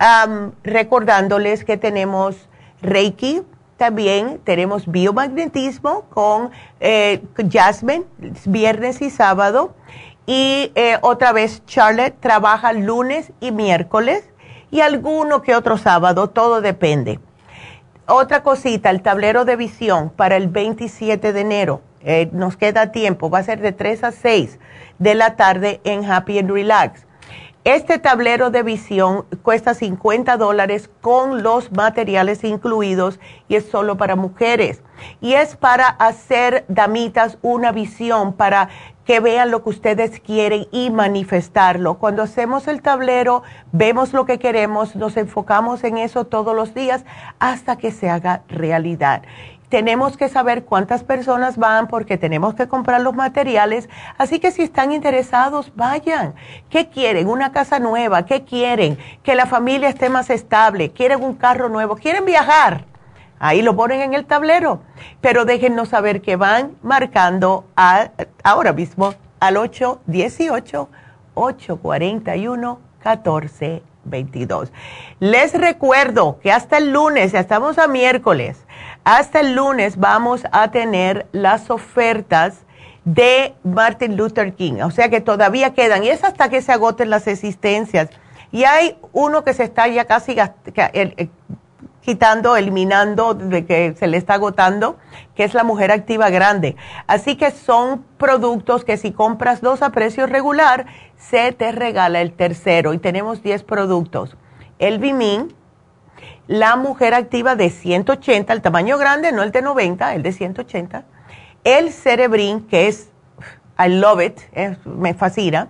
recordándoles que tenemos Reiki, también tenemos biomagnetismo con eh, Jasmine, viernes y sábado. Y eh, otra vez Charlotte trabaja lunes y miércoles y alguno que otro sábado, todo depende. Otra cosita, el tablero de visión para el 27 de enero eh, nos queda tiempo, va a ser de 3 a 6 de la tarde en Happy and Relax. Este tablero de visión cuesta 50 dólares con los materiales incluidos y es solo para mujeres. Y es para hacer, damitas, una visión para que vean lo que ustedes quieren y manifestarlo. Cuando hacemos el tablero, vemos lo que queremos, nos enfocamos en eso todos los días hasta que se haga realidad tenemos que saber cuántas personas van porque tenemos que comprar los materiales. Así que si están interesados, vayan. ¿Qué quieren? ¿Una casa nueva? ¿Qué quieren? Que la familia esté más estable. ¿Quieren un carro nuevo? ¿Quieren viajar? Ahí lo ponen en el tablero. Pero déjennos saber que van marcando ahora mismo al 818-841-1422. Les recuerdo que hasta el lunes, ya estamos a miércoles, hasta el lunes vamos a tener las ofertas de Martin Luther King. O sea que todavía quedan, y es hasta que se agoten las existencias. Y hay uno que se está ya casi quitando, eliminando, de que se le está agotando, que es la mujer activa grande. Así que son productos que si compras dos a precio regular, se te regala el tercero. Y tenemos 10 productos. El Bimin, la mujer activa de 180, el tamaño grande, no el de 90, el de 180. El Cerebrin, que es, I love it, me fascina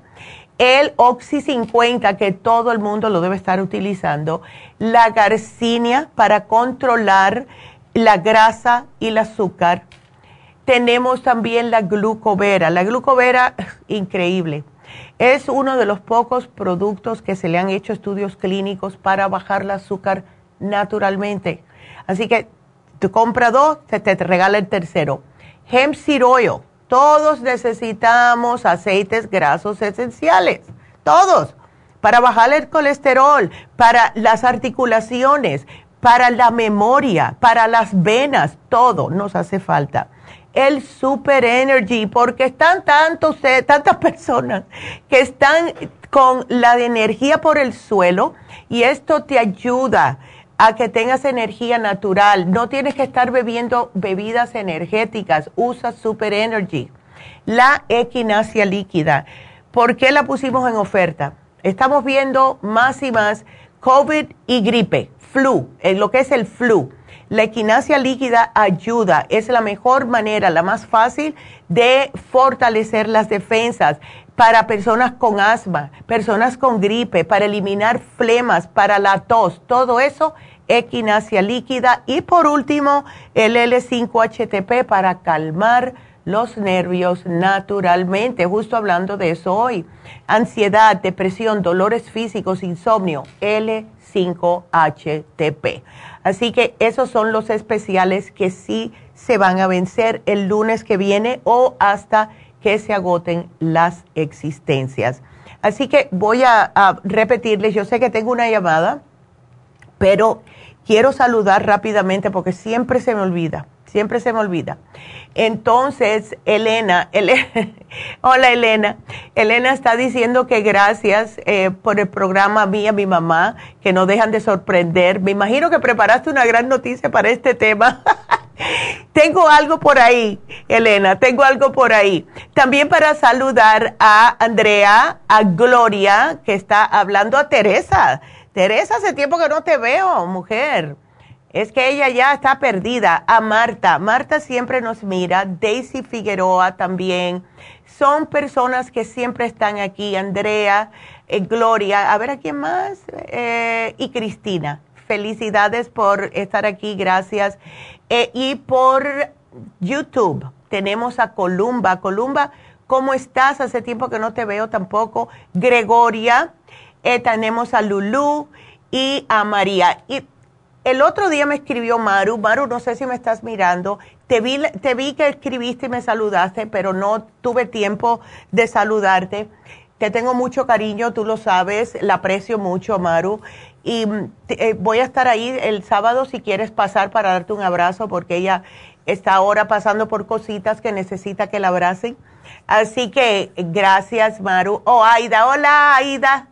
el Oxy 50, que todo el mundo lo debe estar utilizando, la garcinia para controlar la grasa y el azúcar. Tenemos también la glucovera. La glucovera, increíble. Es uno de los pocos productos que se le han hecho estudios clínicos para bajar el azúcar naturalmente. Así que tú compras dos, se te regala el tercero. Hemp seed oil todos necesitamos aceites grasos esenciales, todos, para bajar el colesterol, para las articulaciones, para la memoria, para las venas, todo nos hace falta. El Super Energy, porque están tantos, tantas personas que están con la energía por el suelo y esto te ayuda a que tengas energía natural. No tienes que estar bebiendo bebidas energéticas. Usa Super Energy. La equinacia líquida. ¿Por qué la pusimos en oferta? Estamos viendo más y más COVID y gripe, flu, en lo que es el flu. La equinacia líquida ayuda, es la mejor manera, la más fácil de fortalecer las defensas para personas con asma, personas con gripe, para eliminar flemas, para la tos, todo eso equinacia líquida y por último el L5HTP para calmar los nervios naturalmente, justo hablando de eso hoy. Ansiedad, depresión, dolores físicos, insomnio, L5HTP. Así que esos son los especiales que sí se van a vencer el lunes que viene o hasta que se agoten las existencias. Así que voy a, repetirles, yo sé que tengo una llamada, pero quiero saludar rápidamente porque siempre se me olvida, siempre se me olvida. Entonces, Elena, hola Elena, Elena está diciendo que gracias eh, por el programa mía, mi mamá, que no dejan de sorprender. Me imagino que preparaste una gran noticia para este tema. tengo algo por ahí, Elena, tengo algo por ahí. También para saludar a Andrea, a Gloria, que está hablando a Teresa Teresa, hace tiempo que no te veo, mujer. Es que ella ya está perdida. A Marta. Marta siempre nos mira. Daisy Figueroa también. Son personas que siempre están aquí. Andrea, eh, Gloria, a ver a quién más. Eh, y Cristina. Felicidades por estar aquí. Gracias. Eh, y por YouTube tenemos a Columba. Columba, ¿cómo estás? Hace tiempo que no te veo tampoco. Gregoria. Eh, tenemos a Lulú y a María. Y el otro día me escribió Maru. Maru, no sé si me estás mirando. Te vi, te vi que escribiste y me saludaste, pero no tuve tiempo de saludarte. Te tengo mucho cariño, tú lo sabes, la aprecio mucho, Maru. Y eh, voy a estar ahí el sábado si quieres pasar para darte un abrazo, porque ella está ahora pasando por cositas que necesita que la abracen. Así que gracias, Maru. Oh, Aida, hola, Aida.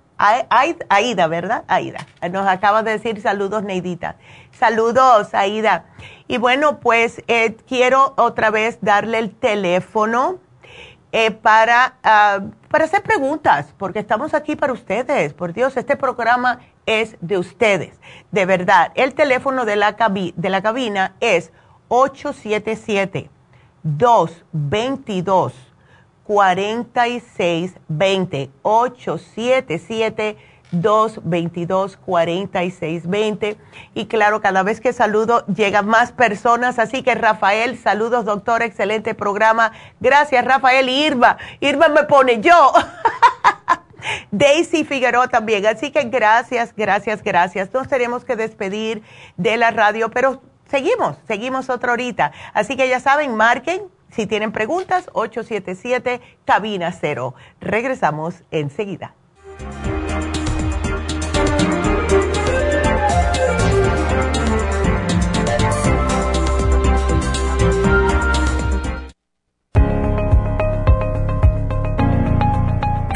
Aida, ¿verdad? Aida. Nos acaba de decir saludos, Neidita. Saludos, Aida. Y bueno, pues eh, quiero otra vez darle el teléfono eh, para, ah, para hacer preguntas, porque estamos aquí para ustedes. Por Dios, este programa es de ustedes. De verdad, el teléfono de la, de la cabina es 877 222 4620 877 222-4620. Y claro, cada vez que saludo llegan más personas, así que Rafael, saludos doctor, excelente programa. Gracias Rafael y Irma. Irma me pone yo. Daisy Figueroa también. Así que gracias, gracias, gracias. Nos tenemos que despedir de la radio, pero seguimos, seguimos otra horita. Así que ya saben, marquen. Si tienen preguntas, 877 cabina cero. Regresamos enseguida.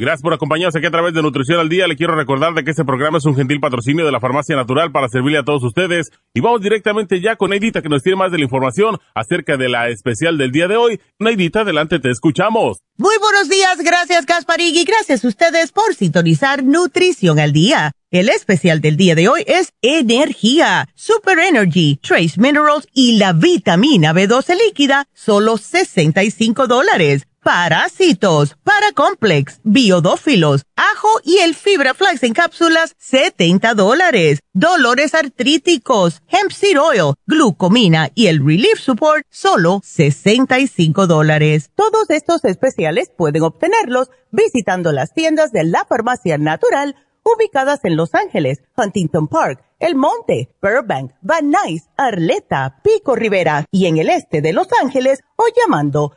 Gracias por acompañarnos aquí a través de Nutrición al Día. Le quiero recordar de que este programa es un gentil patrocinio de la Farmacia Natural para servirle a todos ustedes. Y vamos directamente ya con Neidita que nos tiene más de la información acerca de la especial del día de hoy. Neidita, adelante, te escuchamos. Muy buenos días, gracias Gasparigui, gracias a ustedes por sintonizar Nutrición al Día. El especial del día de hoy es Energía, Super Energy, Trace Minerals y la vitamina B12 líquida, solo 65 dólares parásitos, paracomplex, biodófilos, ajo y el fibra flax en cápsulas, 70 dólares. Dolores artríticos, hemp seed oil, glucomina y el relief support, solo 65 dólares. Todos estos especiales pueden obtenerlos visitando las tiendas de la farmacia natural ubicadas en Los Ángeles, Huntington Park, El Monte, Burbank, Van Nuys, Arleta, Pico Rivera y en el este de Los Ángeles o llamando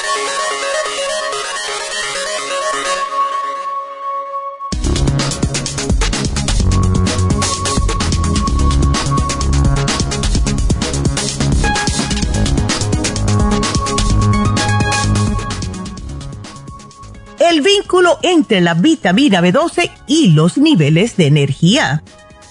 El vínculo entre la vitamina B12 y los niveles de energía.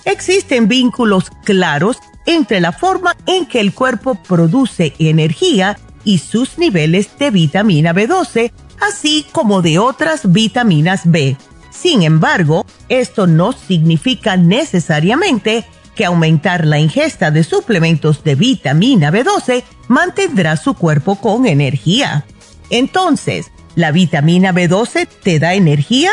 Existen vínculos claros entre la forma en que el cuerpo produce energía y sus niveles de vitamina B12, así como de otras vitaminas B. Sin embargo, esto no significa necesariamente que aumentar la ingesta de suplementos de vitamina B12 mantendrá su cuerpo con energía. Entonces, ¿La vitamina B12 te da energía?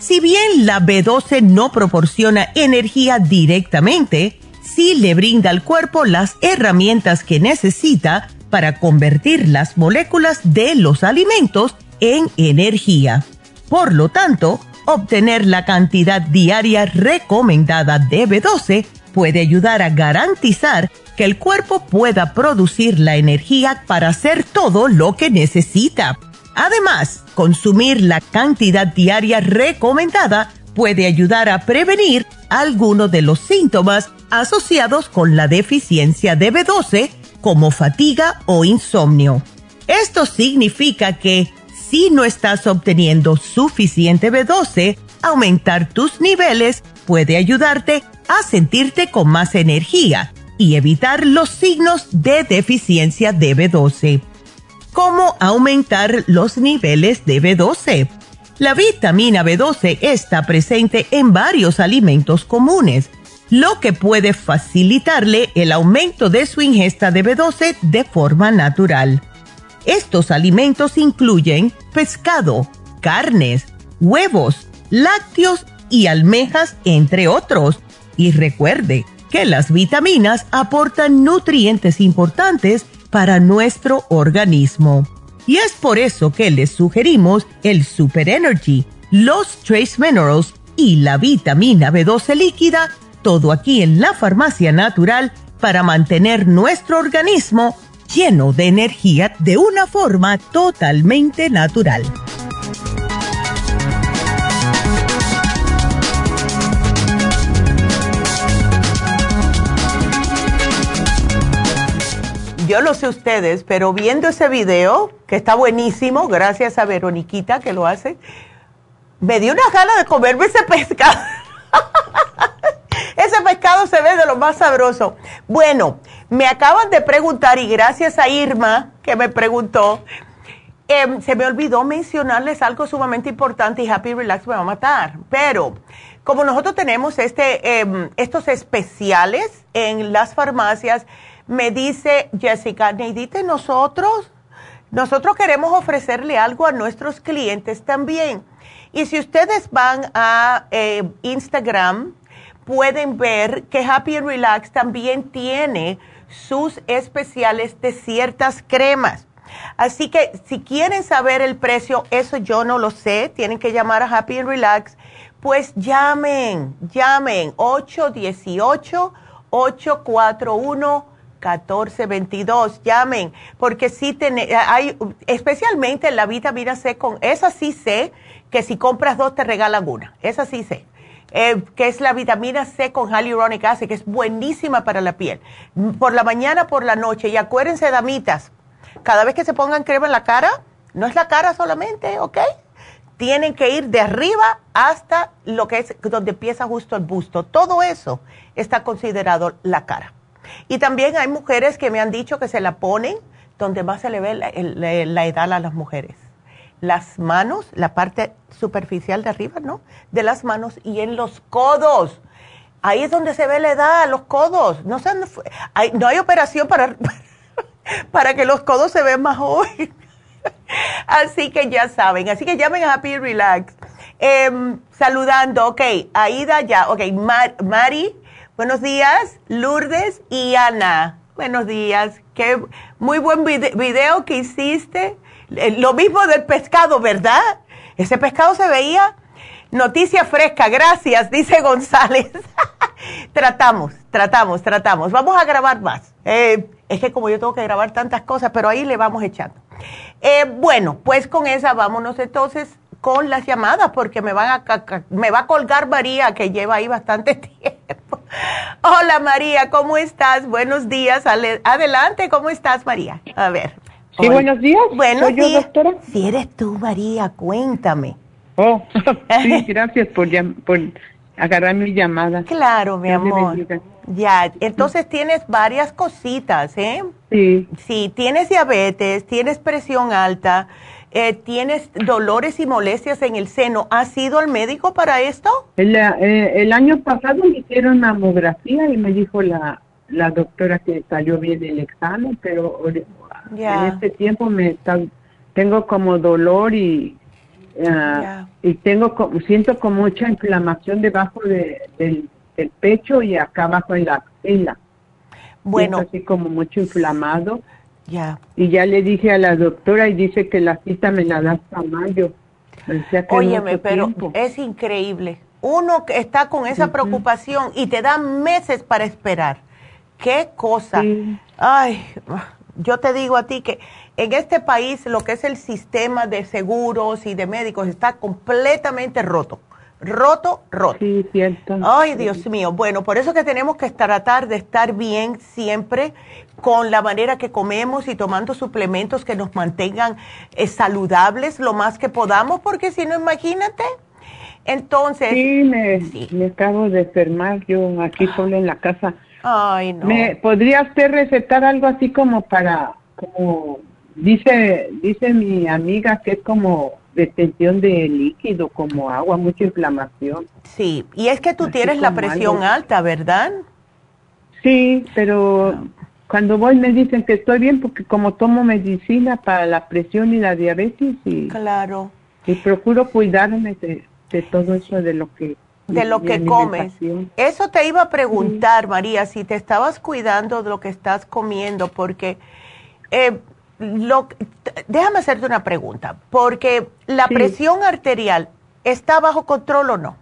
Si bien la B12 no proporciona energía directamente, si le brinda al cuerpo las herramientas que necesita para convertir las moléculas de los alimentos en energía. Por lo tanto, obtener la cantidad diaria recomendada de B12 puede ayudar a garantizar que el cuerpo pueda producir la energía para hacer todo lo que necesita. Además, consumir la cantidad diaria recomendada puede ayudar a prevenir algunos de los síntomas asociados con la deficiencia de B12 como fatiga o insomnio. Esto significa que si no estás obteniendo suficiente B12, aumentar tus niveles puede ayudarte a sentirte con más energía y evitar los signos de deficiencia de B12. ¿Cómo aumentar los niveles de B12? La vitamina B12 está presente en varios alimentos comunes, lo que puede facilitarle el aumento de su ingesta de B12 de forma natural. Estos alimentos incluyen pescado, carnes, huevos, lácteos y almejas, entre otros. Y recuerde que las vitaminas aportan nutrientes importantes para nuestro organismo. Y es por eso que les sugerimos el Super Energy, los Trace Minerals y la vitamina B12 líquida, todo aquí en la farmacia natural para mantener nuestro organismo lleno de energía de una forma totalmente natural. Yo no sé ustedes, pero viendo ese video, que está buenísimo, gracias a Veroniquita que lo hace, me dio una gana de comerme ese pescado. ese pescado se ve de lo más sabroso. Bueno, me acaban de preguntar y gracias a Irma que me preguntó, em, se me olvidó mencionarles algo sumamente importante y Happy Relax me va a matar, pero como nosotros tenemos este, em, estos especiales en las farmacias, me dice Jessica, Neidite, nosotros, nosotros queremos ofrecerle algo a nuestros clientes también. Y si ustedes van a eh, Instagram, pueden ver que Happy and Relax también tiene sus especiales de ciertas cremas. Así que si quieren saber el precio, eso yo no lo sé, tienen que llamar a Happy and Relax, pues llamen, llamen 818 841 1422. Llamen, porque sí hay, especialmente la vitamina C con, esa sí sé que si compras dos te regalan una. Esa sí sé. Eh, que es la vitamina C con hyaluronic acid, que es buenísima para la piel. Por la mañana, por la noche. Y acuérdense, damitas, cada vez que se pongan crema en la cara, no es la cara solamente, ¿ok? Tienen que ir de arriba hasta lo que es donde empieza justo el busto. Todo eso está considerado la cara. Y también hay mujeres que me han dicho que se la ponen donde más se le ve la, edad a las mujeres. Las manos, la parte superficial de arriba, ¿no? De las manos y en los codos. Ahí es donde se ve la edad, los codos. No, hay, no hay operación para, para que los codos se vean más jóvenes. Así que ya saben. Así que llamen a Happy Relax. Em, saludando, ok, Aida ya, ok, Mari Buenos días, Lourdes y Ana. Buenos días. Qué muy buen video que hiciste. Eh, lo mismo del pescado, ¿verdad? Ese pescado se veía. Noticia fresca, gracias, dice González. tratamos, tratamos, tratamos. Vamos a grabar más. Eh, es que como yo tengo que grabar tantas cosas, pero ahí le vamos echando. Eh, bueno, pues con esa vámonos entonces con las llamadas porque me, van a, me va a colgar María que lleva ahí bastante tiempo. Hola María, ¿cómo estás? Buenos días. Adelante, ¿cómo estás María? A ver. Sí, buenos días. Buenos días. doctora? Si eres tú María, cuéntame. Oh, sí, gracias por, por agarrar mi llamada. Claro, mi amor. Ya, entonces tienes varias cositas, ¿eh? Sí. Sí, tienes diabetes, tienes presión alta, eh, tienes dolores y molestias en el seno. ¿Has ido al médico para esto? El, eh, el año pasado me hicieron mamografía y me dijo la, la doctora que salió bien el examen, pero en este tiempo me tengo como dolor y uh, y tengo siento como mucha inflamación debajo de, del el pecho y acá abajo en la axila. Bueno. así como mucho inflamado. Ya. Y ya le dije a la doctora y dice que la cita me la da hasta mayo. Óyeme, pero es increíble. Uno que está con esa preocupación y te da meses para esperar. Qué cosa. Ay, yo te digo a ti que en este país lo que es el sistema de seguros y de médicos está completamente roto. Roto, roto. Sí, cierto. Ay, Dios mío. Bueno, por eso que tenemos que tratar de estar bien siempre con la manera que comemos y tomando suplementos que nos mantengan eh, saludables lo más que podamos, porque si no, imagínate. Entonces. Sí me, me acabo de enfermar yo aquí solo en la casa. Ay, no. ¿Me podría usted recetar algo así como para, como dice, dice mi amiga que es como detención de líquido, como agua, mucha inflamación. Sí, y es que tú tienes la presión alta, ¿verdad? Sí, pero cuando voy me dicen que estoy bien porque como tomo medicina para la presión y la diabetes y, claro. y procuro cuidarme de, de todo eso de lo que de lo que comes. Eso te iba a preguntar, María, si te estabas cuidando de lo que estás comiendo, porque eh, lo, déjame hacerte una pregunta, porque la presión arterial está bajo control o no?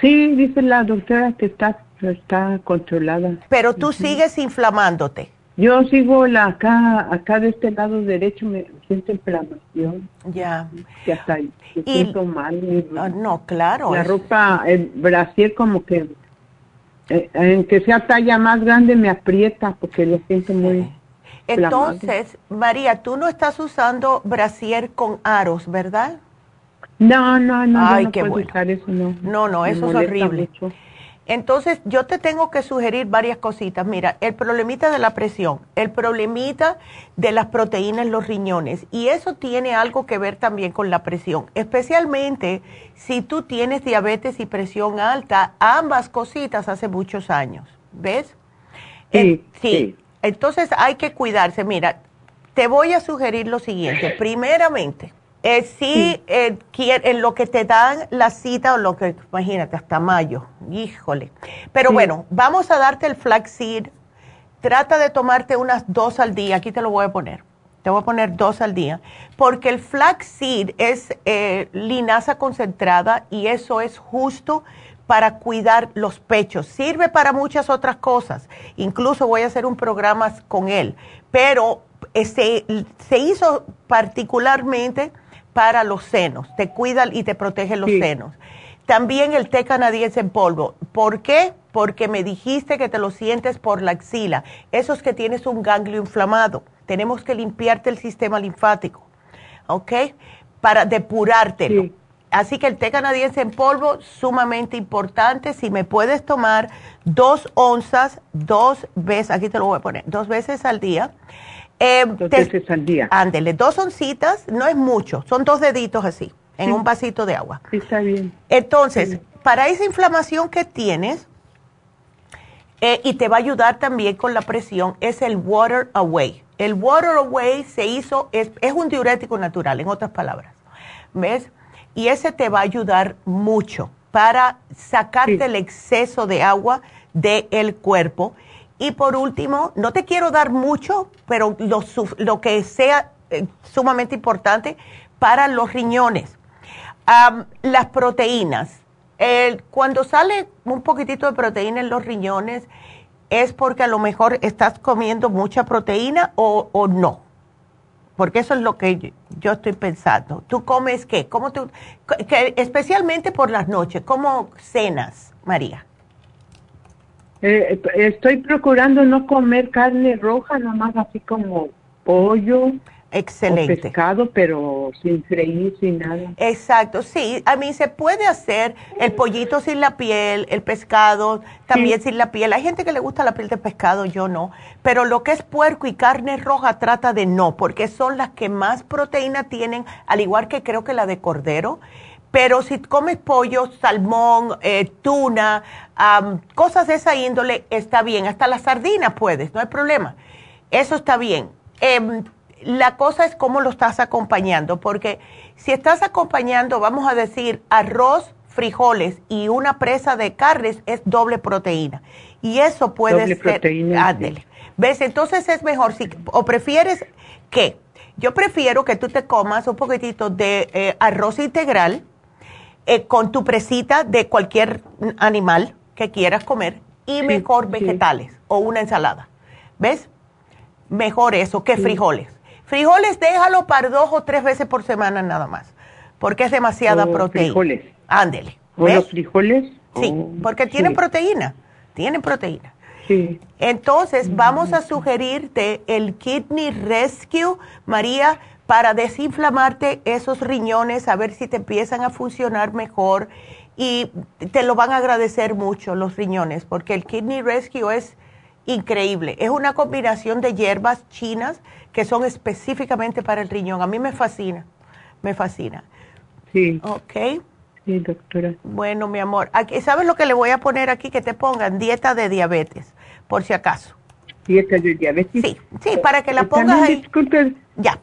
Sí, dice la doctora que está, está controlada. Pero tú sigues inflamándote. Yo sigo la acá, acá de este lado derecho me siento inflamación. Ya. Ya está, me siento mal. Ah, no, claro. La ropa, el brasier como que, eh, en que sea talla más grande me aprieta porque lo siento muy... Entonces, María, tú no estás usando brasier con aros, ¿verdad? No, no, no. Ay, no qué bueno. eso, no. No, no, eso es horrible. Entonces, yo te tengo que sugerir varias cositas. Mira, el problemita de la presión, el problemita de las proteínas en los riñones, y eso tiene algo que ver también con la presión, especialmente si tú tienes diabetes y presión alta, ambas cositas hace muchos años, ¿ves? Sí, sí. Entonces hay que cuidarse. Mira, te voy a sugerir lo siguiente. Primeramente, eh, si eh, en lo que te dan la cita o lo que, imagínate, hasta mayo, híjole. Pero bueno, vamos a darte el flaxseed. Trata de tomarte unas dos al día. Aquí te lo voy a poner. Te voy a poner dos al día. Porque el flaxseed es eh, linaza concentrada y eso es justo para cuidar los pechos. Sirve para muchas otras cosas. Incluso voy a hacer un programa con él. Pero se, se hizo particularmente para los senos, te cuida y te protege los senos. También el té canadiense en polvo. ¿Por qué? Porque me dijiste que te lo sientes por la axila. Eso es que tienes un ganglio inflamado. Tenemos que limpiarte el sistema linfático, ¿ok? Para depurártelo. Así que el té canadiense en polvo, sumamente importante. Si me puedes tomar dos onzas, dos veces, aquí te lo voy a poner, dos veces al día eh, dos veces al día. Ándele, dos oncitas, no es mucho, son dos deditos así, en un vasito de agua. Sí, está bien. Entonces, para esa inflamación que tienes, eh, y te va a ayudar también con la presión, es el Water Away. El Water Away se hizo, es, un diurético natural, en otras palabras. ¿Ves? Y ese te va a ayudar mucho para sacarte el exceso de agua del cuerpo y por último, no te quiero dar mucho, pero lo, lo que sea eh, sumamente importante para los riñones. las proteínas. cuando sale un poquitito de proteína en los riñones, ¿es porque a lo mejor estás comiendo mucha proteína o, o no? Porque eso es lo que yo, estoy pensando. ¿Tú comes qué? ¿Cómo tú, que, especialmente por las noches, ¿cómo cenas, María? Eh, estoy procurando no comer carne roja, nomás así como pollo. Excelente. pescado, pero sin freír, sin nada. Exacto, sí. A mí se puede hacer el pollito sin la piel, el pescado también sin la piel. Hay gente que le gusta la piel de pescado, yo no. Pero lo que es puerco y carne roja trata de no, porque son las que más proteína tienen, al igual que creo que la de cordero. Pero si comes pollo, salmón, eh, tuna, cosas de esa índole, está bien. Hasta las sardinas puedes, no hay problema. Eso está bien. Em, la cosa es cómo lo estás acompañando, porque si estás acompañando, vamos a decir, arroz, frijoles y una presa de carnes es doble proteína. Y eso puede doble ser. Proteína, ¿Ves? Entonces es mejor. Si, o prefieres que. Yo prefiero que tú te comas un poquitito de eh, arroz integral eh, con tu presita de cualquier animal que quieras comer y mejor vegetales o una ensalada. ¿Ves? Mejor eso que frijoles. Frijoles déjalo para dos o tres veces por semana nada más, porque es demasiada oh, proteína. Frijoles. Ándele. ¿O los frijoles? Sí, oh, porque tienen proteína, tienen proteína. Sí. Entonces, vamos a sugerirte el Kidney Rescue, María, para desinflamarte esos riñones, a ver si te empiezan a funcionar mejor y te lo van a agradecer mucho los riñones, porque el Kidney Rescue es increíble. Es una combinación de hierbas chinas que son específicamente para el riñón. A mí me fascina, me fascina. Sí. Ok. Sí, doctora. Bueno, mi amor, aquí, ¿sabes lo que le voy a poner aquí? Que te pongan dieta de diabetes, por si acaso. ¿Dieta de diabetes? Sí, sí, para que la pongas ahí. Disculpe, ya.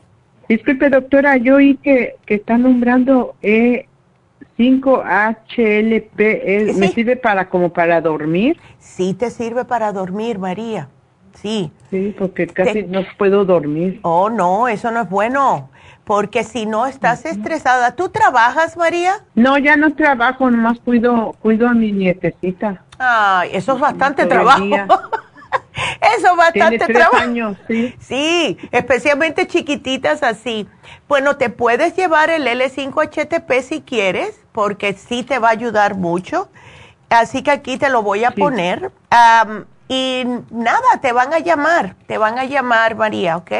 Disculpe, doctora, yo oí que, que está nombrando E5HLP. ¿Me sirve para como para dormir? Sí, te sirve para dormir, María. Sí. Sí, porque casi no puedo dormir. Oh, no, eso no es bueno. Porque si no estás estresada, ¿tú trabajas, María? No, ya no trabajo, nomás cuido, cuido a mi nietecita. Ay, eso es bastante trabajo. eso es bastante Tiene trabajo. años, sí. Sí, especialmente chiquititas así. Bueno, te puedes llevar el L5HTP si quieres, porque sí te va a ayudar mucho. Así que aquí te lo voy a poner. Y nada, te van a llamar, te van a llamar, María, ¿ok?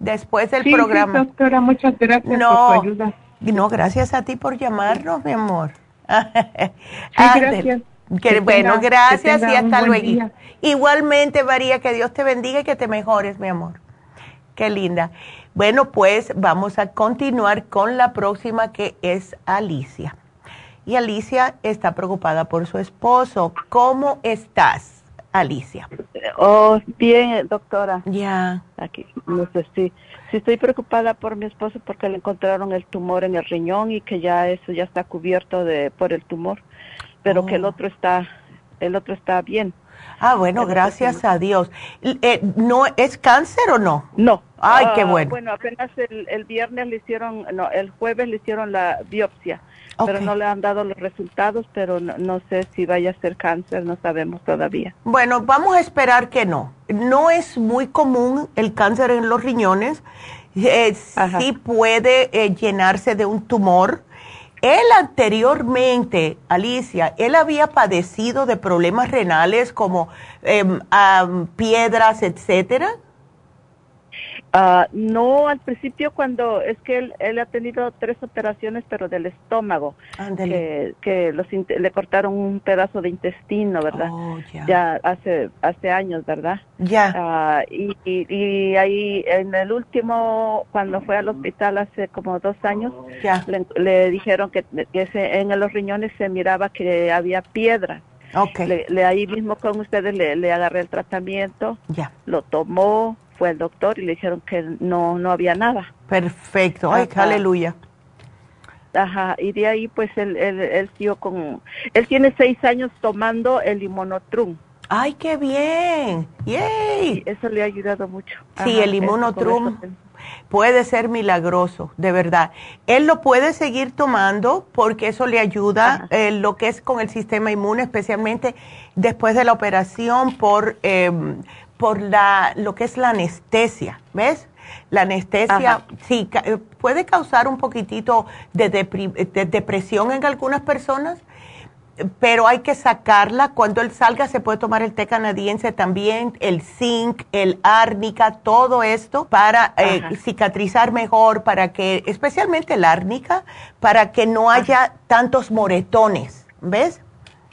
Después del programa. Sí, doctora, muchas gracias no, por tu ayuda. No, gracias a ti por llamarnos, mi amor. sí, gracias. Que, que bueno, tenga, gracias y hasta luego. Día. Igualmente, María, que Dios te bendiga y que te mejores, mi amor. Qué linda. Bueno, pues vamos a continuar con la próxima que es Alicia. Y Alicia está preocupada por su esposo. ¿Cómo estás, Alicia? Oh, bien, doctora. Ya. Aquí, no sé si, si estoy preocupada por mi esposo porque le encontraron el tumor en el riñón y que ya eso ya está cubierto de por el tumor, pero oh. que el otro está, el otro está bien. Ah, bueno, gracias a Dios. Eh, ¿No es cáncer o no? No. Ay, qué uh, bueno. Bueno, apenas el, el, viernes le hicieron, no, el jueves le hicieron la biopsia, okay. pero no le han dado los resultados, pero no, no, sé si vaya a ser cáncer, no sabemos todavía. Bueno, vamos a esperar que no. No es muy común el cáncer en los riñones. Eh, sí puede eh, llenarse de un tumor. Él anteriormente, Alicia, él había padecido de problemas renales como eh, um, piedras, etcétera. Uh, no, al principio cuando es que él, él, ha tenido tres operaciones, pero del estómago, que, que los, le cortaron un pedazo de intestino, ¿verdad? Oh, ya. ya hace hace años, ¿verdad? Ya. Uh, y, y, y, ahí en el último, cuando fue al hospital hace como dos años, le, le, dijeron que, que se, en los riñones se miraba que había piedra. Okay. Le, le, ahí mismo con ustedes le, le agarré el tratamiento, ya. lo tomó, fue el doctor y le dijeron que no no había nada. Perfecto, ay, Ajá. aleluya. Ajá, y de ahí pues él, él, él siguió con, él tiene seis años tomando el inmunotrum. Ay, qué bien, yay. Eso le ha ayudado mucho. Sí, Ajá, el inmunotrum puede ser milagroso, de verdad. Él lo puede seguir tomando porque eso le ayuda eh, lo que es con el sistema inmune, especialmente después de la operación por... Eh, por la, lo que es la anestesia, ¿ves? La anestesia Ajá. sí ca puede causar un poquitito de, depresión en algunas personas, pero hay que sacarla. Cuando él salga se puede tomar el té canadiense también, el zinc, el árnica, todo esto para eh, cicatrizar mejor, para que, especialmente el árnica, para que no haya Ajá. tantos moretones, ¿ves?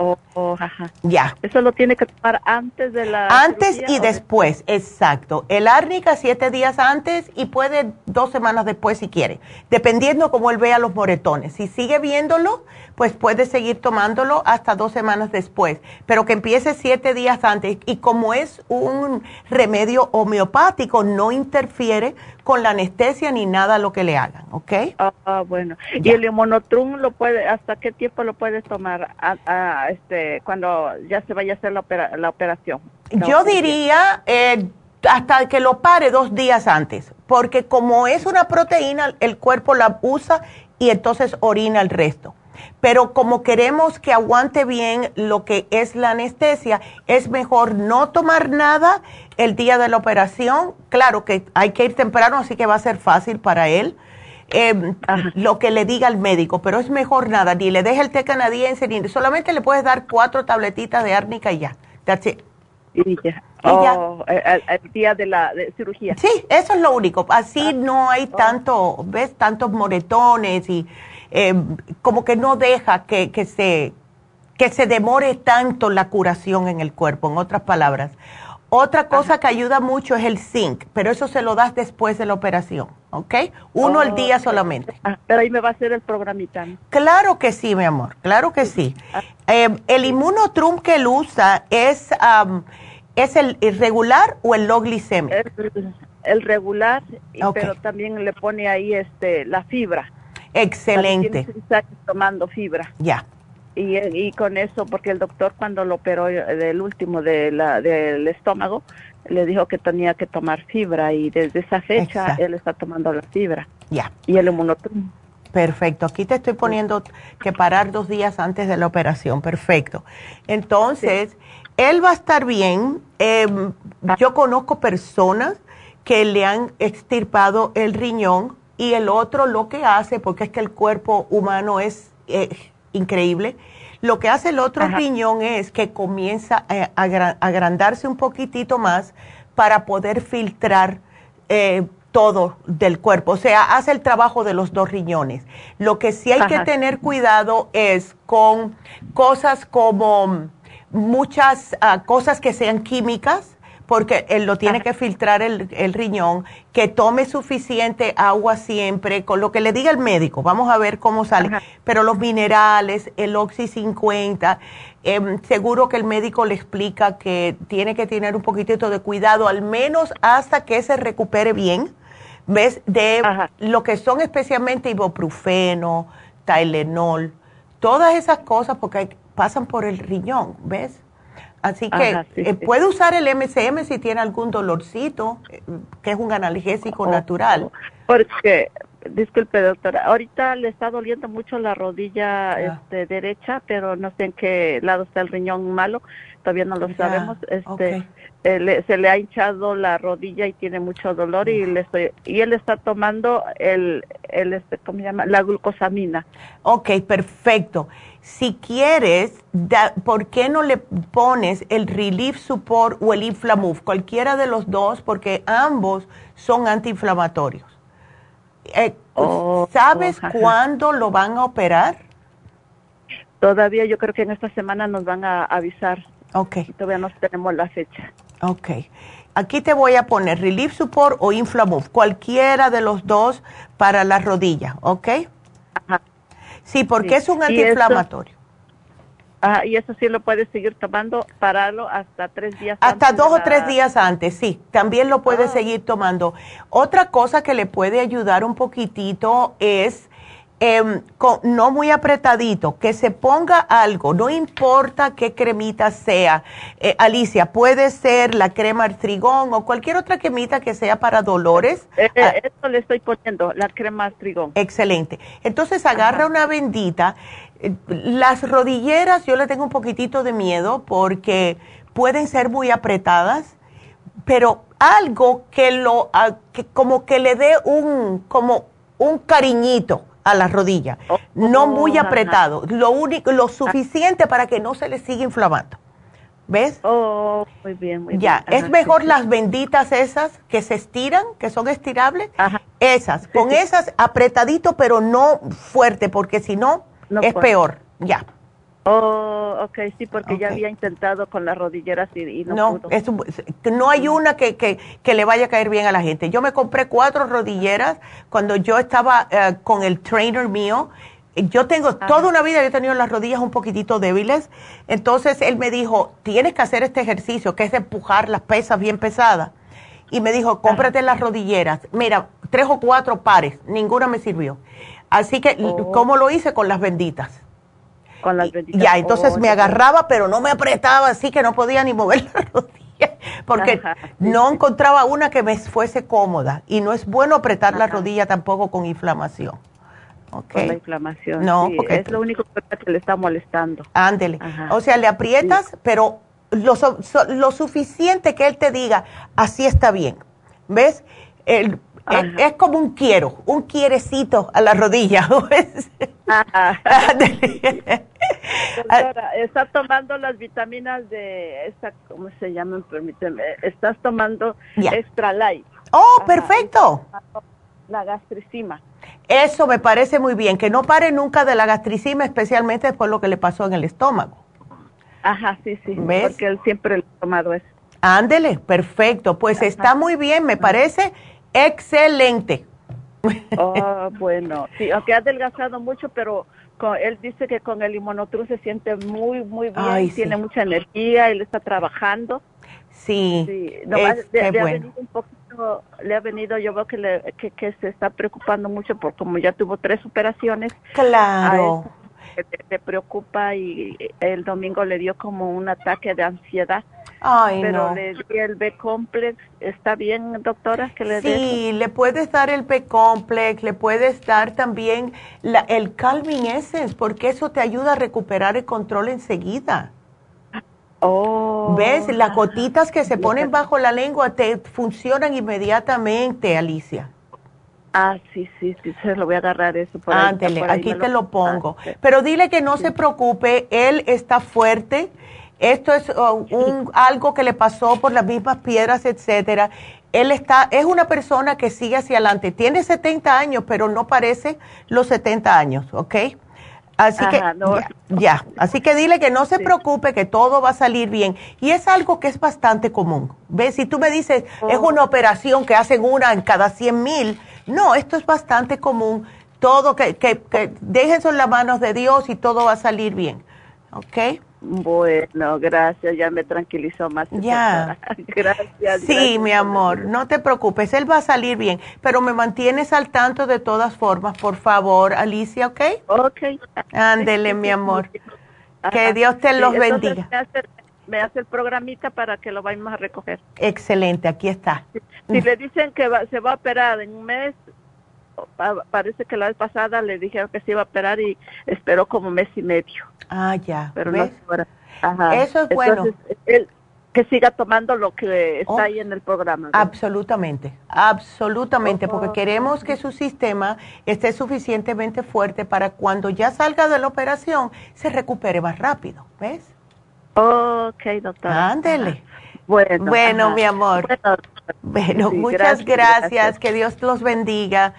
Oh, oh, ajá. Ya. Eso lo tiene que tomar antes de la. Antes y después, exacto. El árnica siete días antes y puede dos semanas después si quiere, dependiendo cómo él vea los moretones. Si sigue viéndolo, pues puedes seguir tomándolo hasta dos semanas después, pero que empiece siete días antes. Y como es un remedio homeopático, no interfiere con la anestesia ni nada lo que le hagan, ¿ok? Ah, bueno. ¿Y el inmunotrum lo puede, hasta qué tiempo lo puedes tomar a, este, cuando ya se vaya a hacer la, la operación? Yo diría eh, hasta que lo pare dos días antes, porque como es una proteína, el cuerpo la usa y entonces orina el resto. Pero como queremos que aguante bien lo que es la anestesia, es mejor no tomar nada el día de la operación. Claro que hay que ir temprano, así que va a ser fácil para él. Em, lo que le diga el médico, pero es mejor nada, ni le deje el té canadiense, ni solamente le puedes dar cuatro tabletitas de árnica y ya. That's Y ya. Oh, el, día de la cirugía. Sí, eso es lo único. Así ah. no hay oh. tanto, ¿ves? Tantos moretones y eh, como que no deja que, que, se, que se demore tanto la curación en el cuerpo, en otras palabras. Otra cosa que ayuda mucho es el zinc, pero eso se lo das después de la operación, ¿ok? Uno al día solamente. Ah, pero ahí me va a hacer el programita. Claro que sí, mi amor, claro que sí. Ah. Eh, el inmunotrum que él usa es, ¿es el regular o el low glicemic? El, regular, pero también le pone ahí este la fibra. Excelente. Tomando fibra. Ya. Y, y, con eso, porque el doctor cuando lo operó del último de la, del estómago, le dijo que tenía que tomar fibra y desde esa fecha él está tomando la fibra. Ya. Y el inmunotrum. Perfecto. Aquí te estoy poniendo que parar dos días antes de la operación. Perfecto. Entonces, él va a estar bien. Ah. yo conozco personas que le han extirpado el riñón y el otro lo que hace, porque es que el cuerpo humano es eh, increíble, lo que hace el otro riñón es que comienza a, agrandarse un poquitito más para poder filtrar eh, todo del cuerpo, o sea, hace el trabajo de los dos riñones. Lo que sí hay que tener cuidado es con cosas como muchas ah, cosas que sean químicas, porque él lo tiene que filtrar el, riñón, que tome suficiente agua siempre, con lo que le diga el médico, vamos a ver cómo sale, pero los minerales, el Oxy 50, em, seguro que el médico le explica que tiene que tener un poquitito de cuidado, al menos hasta que se recupere bien, ¿ves? De lo que son especialmente ibuprofeno, Tylenol, todas esas cosas porque pasan por el riñón, ¿ves? Así que eh, puede usar el MCM si tiene algún dolorcito, eh, que es un analgésico oh, natural. Porque, disculpe doctora, ahorita le está doliendo mucho la rodilla este, derecha, pero no sé en qué lado está el riñón malo, todavía no lo sabemos. Este, eh, se le ha hinchado la rodilla y tiene mucho dolor y le estoy y él está tomando el, el este, ¿cómo se llama? La glucosamina. Ok, perfecto. Si quieres, ¿por qué no le pones el Relief Support o el Inflamove? Cualquiera de los dos, porque ambos son antiinflamatorios. Eh, oh, ¿Sabes cuándo lo van a operar? Todavía yo creo que en esta semana nos van a avisar. Ok. Todavía no tenemos la fecha. Ok. Aquí te voy a poner Relief Support o Inflamove, cualquiera de los dos para la rodilla, ¿ok? Ajá. Sí, porque es un antiinflamatorio. ah, y eso sí lo puedes seguir tomando, pararlo hasta tres días hasta antes. Hasta dos o tres días antes, sí. También lo puedes ah. seguir tomando. Otra cosa que le puede ayudar un poquitito es Em, no muy apretadito, que se ponga algo, no importa qué cremita sea. Eh, Alicia, puede ser la crema artrigón o cualquier otra cremita que sea para dolores. Eh, eh, ah, esto le estoy poniendo, la crema artrigón. Excelente. Entonces agarra una bendita. Las rodilleras yo le tengo un poquitito de miedo porque pueden ser muy apretadas, pero algo que lo, que como que le dé un, como un cariñito a la rodilla, oh, no muy apretado, lo único, lo suficiente para que no se le siga inflamando. ¿Ves? Oh, muy bien, muy ya, es mejor las benditas esas que se estiran, que son estirables, esas, con esas apretadito pero no fuerte, porque si no, es peor, ya. Oh, ok, sí, porque ya había intentado con las rodilleras y, no, no pudo. no hay una que, que, que, le vaya a caer bien a la gente. Yo me compré cuatro rodilleras cuando yo estaba eh, con el trainer mío yo tengo toda una vida, yo he tenido las rodillas un poquitito débiles, entonces él me dijo, tienes que hacer este ejercicio, que es empujar las pesas bien pesadas. Y me dijo, cómprate las rodilleras. Mira, tres o cuatro pares, ninguna me sirvió. Así que, oh. ¿cómo lo hice? Con las benditas. Con las benditas. Ya, entonces oh, me agarraba, pero no me apretaba, así que no podía ni mover la rodilla, porque no encontraba una que me fuese cómoda. Y no es bueno apretar la rodilla tampoco con inflamación. Con la inflamación. No, porque es lo único que le está molestando. Ándele. O sea, le aprietas, pero lo, lo, suficiente que él te diga, así está bien. ¿Ves? El, es, como un quiero, un quierecito a la rodilla. está tomando las vitaminas de esta, ¿cómo se llaman? Permíteme. Estás tomando Extra Light. Oh, perfecto. La gastricima. Eso me parece muy bien, que no pare nunca de la gastricima, especialmente después de lo que le pasó en el estómago. Ajá, sí, sí. Porque él siempre le ha tomado eso. Ándele, perfecto. Pues está muy bien, me parece excelente. Oh, bueno. Sí, aunque ha adelgazado mucho, pero él dice que con el inmunotrum se siente muy, muy bien, tiene mucha energía, él está trabajando. Sí, sí. Nomás le, ha venido un poquito, le ha venido, yo veo que, le, que, se está preocupando mucho por como ya tuvo tres operaciones. Claro. Preocupa y el domingo le dio como un ataque de ansiedad. Ay, pero le di el B-complex. ¿Está bien, doctora, que le Sí, le puedes dar el B-complex, le puedes dar también la, el Calming Essence, porque eso te ayuda a recuperar el control enseguida. Oh. ¿Ves? Las gotitas que se ponen bajo la lengua te funcionan inmediatamente, Alicia. Ah, sí, sí, sí, se lo voy a agarrar eso. Por aquí te lo, pongo. Ah, Pero dile que no se preocupe, él está fuerte esto es uh, un, algo que le pasó por las mismas piedras, etcétera. Él está, es una persona que sigue hacia adelante. Tiene 70 años, pero no parece los 70 años, ¿ok? Así que ya, así que dile que no se preocupe, que todo va a salir bien. Y es algo que es bastante común. ¿Ves? Si tú me dices, es oh. una operación que hacen una en cada 100 mil, no, esto es bastante común. Todo, que, que, que dejen en las manos de Dios y todo va a salir bien. ¿Ok? Bueno, gracias, ya me tranquilizó más. Ya. gracias. Sí, mi amor, no te preocupes, él va a salir bien, pero me mantienes al tanto de todas formas, por favor, Alicia, ¿ok? Ok. Ándele, mi amor. Que Dios te los bendiga. Me hace, el programita para que lo vayamos a recoger. Excelente, aquí está. Si, le dicen que se va a operar en un mes, parece que la vez pasada le dijeron que se iba a operar y esperó como mes y medio. Ah, ya. Pero no Ajá. Eso es bueno. que siga tomando lo que está oh, ahí en el programa. Absolutamente, absolutamente, porque oh. queremos que su sistema esté suficientemente fuerte para cuando ya salga de la operación se recupere más rápido, ¿ves? Ok, doctora. Ándele. Bueno, bueno mi amor. Bueno, muchas gracias, que Dios los bendiga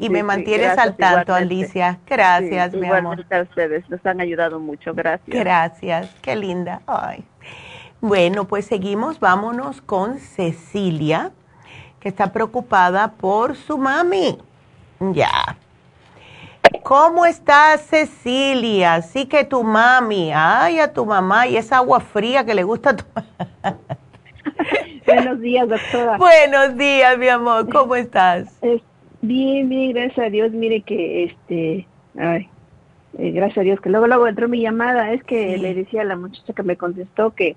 y me mantienes al tanto, Alicia. Gracias, mi amor. a ustedes, nos han ayudado mucho, gracias. Gracias, qué linda. Ay. Bueno, pues seguimos, vámonos con Cecilia, que está preocupada por su mami. Ya. ¿Cómo estás, Cecilia? Sí que tu mami, ay, a tu mamá, y esa agua fría que le gusta a tu Buenos días, doctora. Buenos días, mi amor, ¿cómo estás? Bien, bien, gracias a Dios. Mire que, este, ay, eh, gracias a Dios, que luego, luego entró mi llamada. Es que le decía a la muchacha que me contestó que,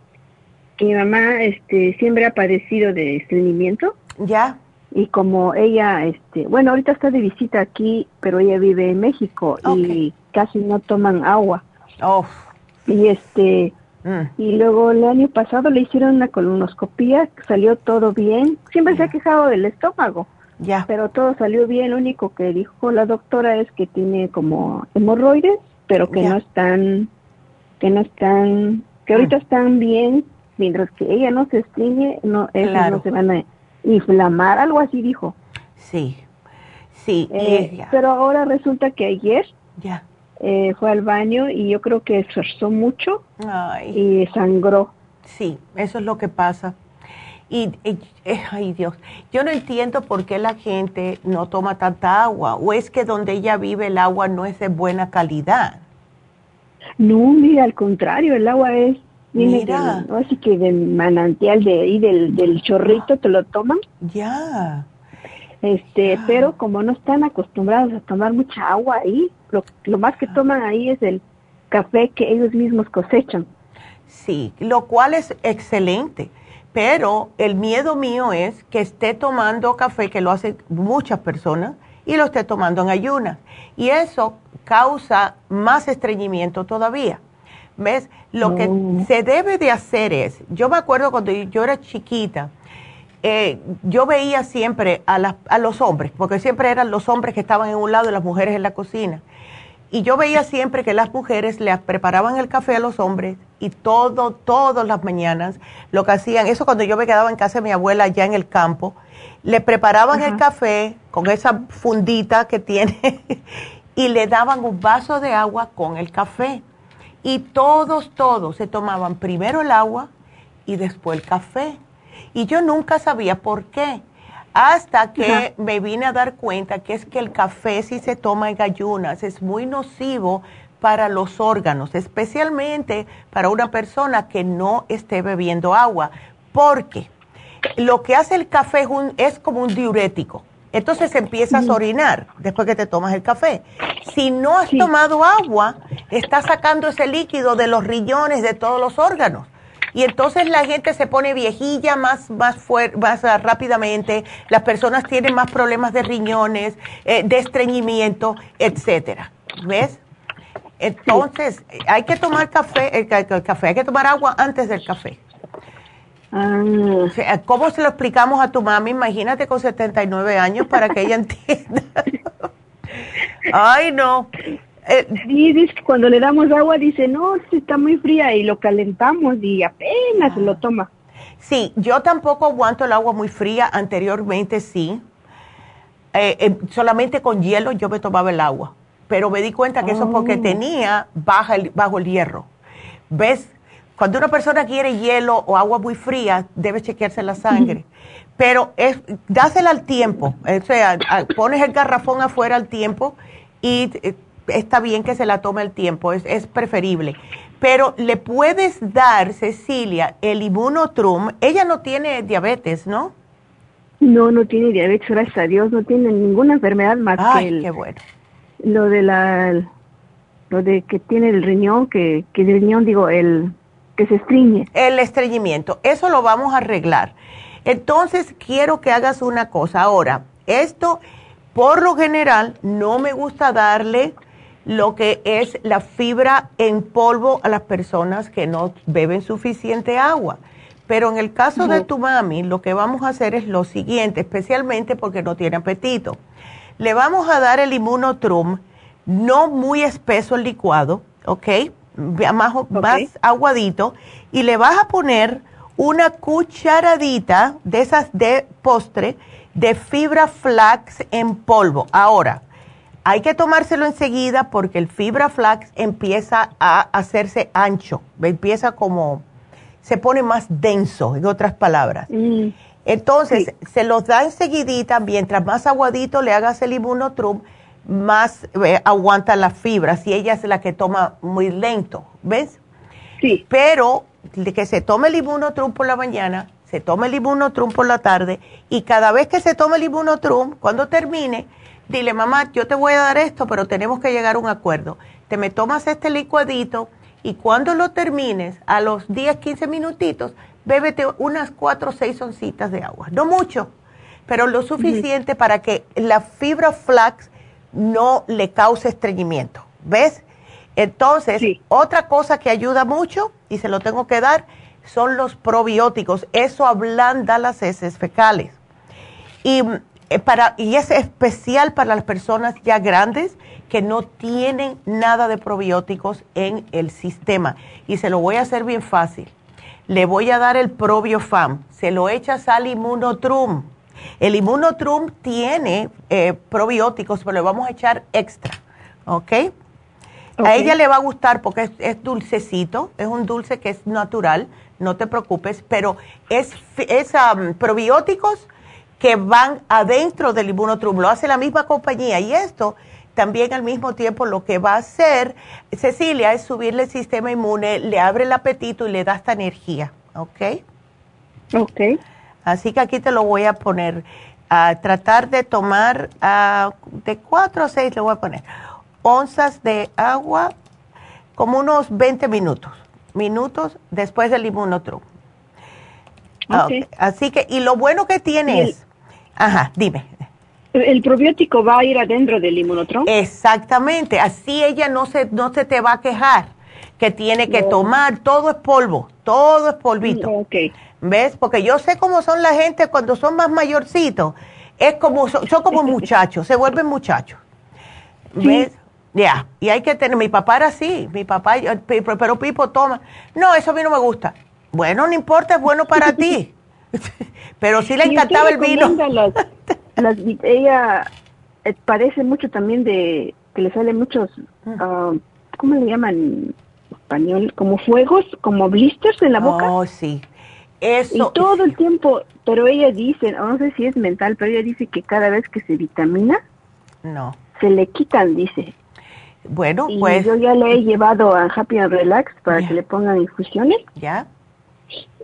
que mi mamá, este, siempre ha padecido de estreñimiento. Ya. Y como ella, este, bueno, ahorita está de visita aquí, pero ella vive en México y casi no toman agua. Oh. Y este, mm. y luego el año pasado le hicieron una colonoscopía, salió todo bien. Siempre se ha quejado del estómago. Ya. Pero todo salió bien. Lo único que dijo la doctora es que tiene como hemorroides, pero que no están, que no están, que ahorita mm. están bien, mientras que ella no se estreñe, no, no se van a inflamar, algo así dijo. Sí, sí. Eh, pero ahora resulta que ayer ya. Eh, fue al baño y yo creo que esforzó mucho y sangró. Sí, eso es lo que pasa Y, eh, ay Dios, yo no entiendo por qué la gente no toma tanta agua, o es que donde ella vive el agua no es de buena calidad. No, mira, al contrario, el agua es, mira, así que de manantial de ahí, del, del chorrito, te lo toman. Ya. Este, pero como no están acostumbrados a tomar mucha agua ahí, lo, lo más que toman ahí es el café que ellos mismos cosechan. Sí, lo cual es excelente pero el miedo mío es que esté tomando café, que lo hacen muchas personas, y lo esté tomando en ayunas. Y eso causa más estreñimiento todavía. ¿Ves? Lo que se debe de hacer es, yo me acuerdo cuando yo era chiquita, eh, yo veía siempre a, a los hombres, porque siempre eran los hombres que estaban en un lado y las mujeres en la cocina. Y yo veía siempre que las mujeres le preparaban el café a los hombres y todo, todas las mañanas lo que hacían, eso cuando yo me quedaba en casa de mi abuela allá en el campo, le preparaban el café con esa fundita que tiene y le daban un vaso de agua con el café. Y todos, todos se tomaban primero el agua y después el café. Y yo nunca sabía por qué hasta que me vine a dar cuenta que es que el café si se toma en ayunas es muy nocivo para los órganos, especialmente para una persona que no esté bebiendo agua, porque lo que hace el café es, como un diurético. Entonces empiezas a orinar después que te tomas el café. Si no has tomado agua, estás sacando ese líquido de los riñones, de todos los órganos y entonces la gente se pone viejilla más, más, más ah, rápidamente, las personas tienen más problemas de riñones, eh, de estreñimiento, etcétera. ¿Ves? Entonces, hay que tomar café, el, café, hay que tomar agua antes del café. Ah. ¿Cómo se lo explicamos a tu mami? Imagínate con 79 años para que ella entienda. Ay, no. Eh, dice que cuando le damos agua dice, no, está muy fría y lo calentamos y apenas se lo toma. Sí, yo tampoco aguanto el agua muy fría, anteriormente sí. Eh, eh, solamente con hielo yo me tomaba el agua, pero me di cuenta que eso es porque oh. tenía baja el, bajo el hierro. ¿Ves? Cuando una persona quiere hielo o agua muy fría, debe chequearse la sangre. Pero es, dásela al tiempo, o sea, pones el garrafón afuera al tiempo y está bien que se la tome el tiempo, es, preferible. Pero le puedes dar, Cecilia, el inmunotrum. Ella no tiene diabetes, ¿no? No, no tiene diabetes, gracias a Dios, no tiene ninguna enfermedad más Ay, que qué bueno. lo de la, lo de que tiene el riñón, que, que el riñón, digo, el que se estreñe. El estreñimiento, eso lo vamos a arreglar. Entonces, quiero que hagas una cosa. Ahora, esto, por lo general, no me gusta darle lo que es la fibra en polvo a las personas que no beben suficiente agua. Pero en el caso de tu mami, lo que vamos a hacer es lo siguiente, especialmente porque no tiene apetito. Le vamos a dar el inmunotrum, no muy espeso el licuado, ¿ok? Más, más aguadito, y le vas a poner una cucharadita de esas de postre de fibra flax en polvo. Ahora, hay que tomárselo enseguida porque el fibra flax empieza a hacerse ancho, empieza como, se pone más denso, en otras palabras. Mm. Entonces, se los da enseguidita, mientras más aguadito le hagas el inmunotrum, más eh, aguanta la fibra, si ella es la que toma muy lento, ¿ves? Sí. Pero que se tome el inmunotrum por la mañana, se tome el inmunotrum por la tarde, y cada vez que se tome el inmunotrum, cuando termine, dile, mamá, yo te voy a dar esto, pero tenemos que llegar a un acuerdo. Te me tomas este licuadito y cuando lo termines, a los 10, 15 minutitos, bébete unas 4 o 6 oncitas de agua. No mucho, pero lo suficiente para que la fibra flax no le cause estreñimiento. ¿Ves? Entonces, otra cosa que ayuda mucho, y se lo tengo que dar, son los probióticos. Eso ablanda las heces fecales. Y para, y es especial para las personas ya grandes que no tienen nada de probióticos en el sistema. Y se lo voy a hacer bien fácil. Le voy a dar el probiofam. Se lo echas al inmunotrum. El inmunotrum tiene eh, probióticos, pero le vamos a echar extra. ¿Ok? A ella le va a gustar porque es, dulcecito, es un dulce que es natural, no te preocupes, pero es, es um, probióticos que van adentro del inmunotrum, lo hace la misma compañía y esto también al mismo tiempo lo que va a hacer Cecilia es subirle el sistema inmune, le abre el apetito y le da esta energía, ¿ok? Ok. Así que aquí te lo voy a poner, a tratar de tomar de 4 a 6 le voy a poner onzas de agua como unos 20 minutos, minutos después del inmunotrum. Okay. Así que, y lo bueno que tiene es, ajá, dime. El probiótico va a ir adentro del inmunotron. Exactamente, así ella no se, no se te va a quejar que tiene que tomar, todo es polvo, todo es polvito. Ok. ¿Ves? Porque yo sé cómo son la gente cuando son más mayorcitos, es como, son, como muchachos, se vuelven muchachos. ¿Ves? Ya, y hay que tener, mi papá era así, mi papá, pero Pipo toma, no, eso a mí no me gusta. Bueno, no importa, es bueno para ti. pero sí le encantaba el vino. ella eh, parece mucho también de que le salen muchos, uh, ¿cómo le llaman en español? Como fuegos, como blisters en la boca. Oh, sí. Eso. Y todo el tiempo, pero ella dice, no sé si es mental, pero ella dice que cada vez que se vitamina, no. Se le quitan, dice. Bueno, pues. Yo ya le he llevado a Happy and Relax para que le pongan infusiones. Ya.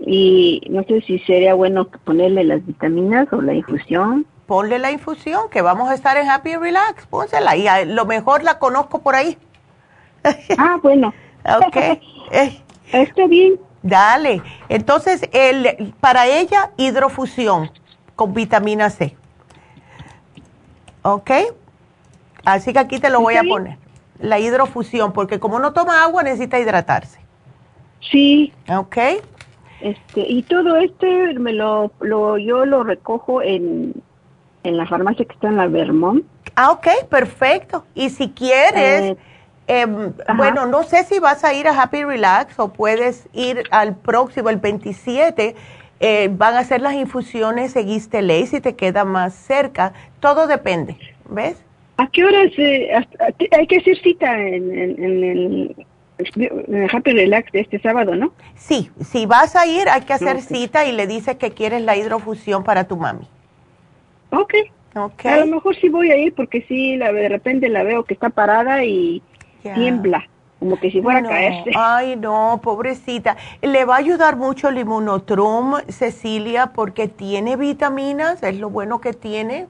Y no sé si sería bueno ponerle las vitaminas o la infusión ponle la infusión, que vamos a estar en Happy Relax, pónsela. Y a, lo mejor la conozco por ahí. Ah, bueno. ok. Está bien. Dale. Entonces, el, para ella, hidrofusión con vitamina C. ¿Ok? Así que aquí te lo voy a poner. La hidrofusión, porque como no toma agua, necesita hidratarse. Sí. ¿Ok? Este, y todo este me lo, lo yo lo recojo en en la farmacia que está en la Vermont. Ah, ok, perfecto. Y si quieres, eh, em, bueno, no sé si vas a ir a Happy Relax o puedes ir al próximo, el 27. Eh, van a hacer las infusiones seguiste ley si te queda más cerca. Todo depende, ¿ves? ¿A qué horas hay que hacer cita en, el Happy Relax de este sábado, no? Sí, si vas a ir hay que hacer cita y le dices que quieres la hidrofusión para tu mami. Ok. A lo mejor sí voy a ir porque sí, la, de repente la veo que está parada y tiembla, como que si fuera a caerse. Ay, no, pobrecita. Le va a ayudar mucho el inmunotrum, Cecilia, porque tiene vitaminas, es lo bueno que tiene.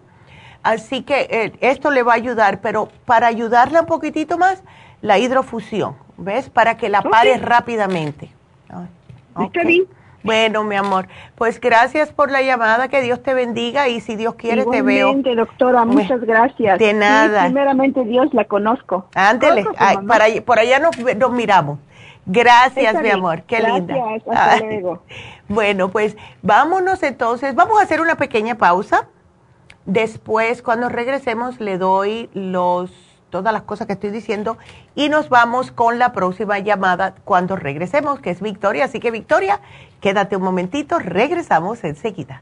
Así que eh, esto le va a ayudar, pero para ayudarla un poquitito más, la hidrofusión, ¿ves? Para que la pare rápidamente. Está bien. Bueno, mi amor, pues gracias por la llamada, que Dios te bendiga y si Dios quiere te veo. doctora, muchas gracias. De nada. primeramente Dios la conozco. Ándele, para, por allá nos, nos miramos. Gracias, mi amor, qué linda. Hasta luego. Bueno, pues vámonos entonces, vamos a hacer una pequeña pausa. Después, cuando regresemos, le doy los todas las cosas que estoy diciendo y nos vamos con la próxima llamada cuando regresemos, que es Victoria. Así que Victoria, quédate un momentito, regresamos enseguida.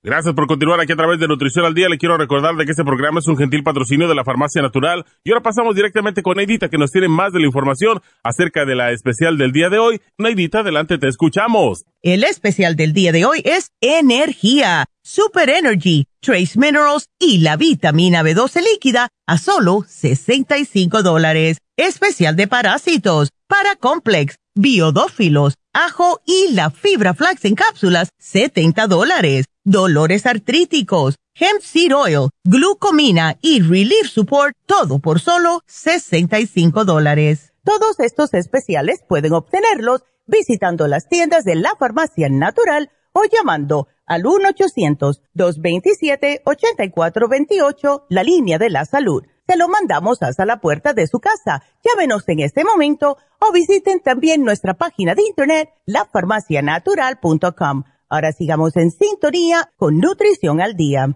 Gracias por continuar aquí a través de Nutrición al Día. Le quiero recordar de que este programa es un gentil patrocinio de la Farmacia Natural. Y ahora pasamos directamente con Neidita, que nos tiene más de la información acerca de la especial del día de hoy. Neidita, adelante, te escuchamos. El especial del día de hoy es energía Super Energy, Trace Minerals y la vitamina B12 líquida a solo 65 dólares. Especial de parásitos, para Complex, biodófilos, ajo y la fibra flax en cápsulas, 70 dólares. Dolores artríticos, hemp seed oil, glucomina y relief support, todo por solo 65 dólares. Todos estos especiales pueden obtenerlos visitando las tiendas de la farmacia natural o llamando al 1-800-227-8428, la línea de la salud. Se lo mandamos hasta la puerta de su casa. Llámenos en este momento o visiten también nuestra página de internet, lafarmacianatural.com. Ahora sigamos en sintonía con Nutrición al Día.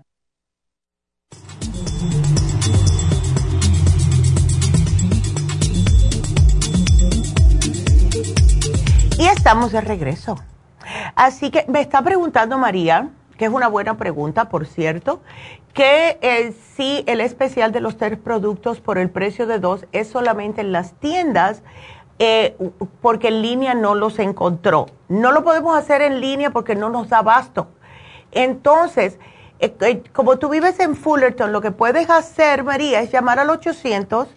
Y estamos de regreso. Así que me está preguntando María, que es una buena pregunta, por cierto, que eh, si el especial de los tres productos por el precio de dos es solamente en las tiendas, eh, porque en línea no los encontró. No lo podemos hacer en línea porque no nos da abasto. Entonces, eh, como tú vives en Fullerton, lo que puedes hacer, María, es llamar al 800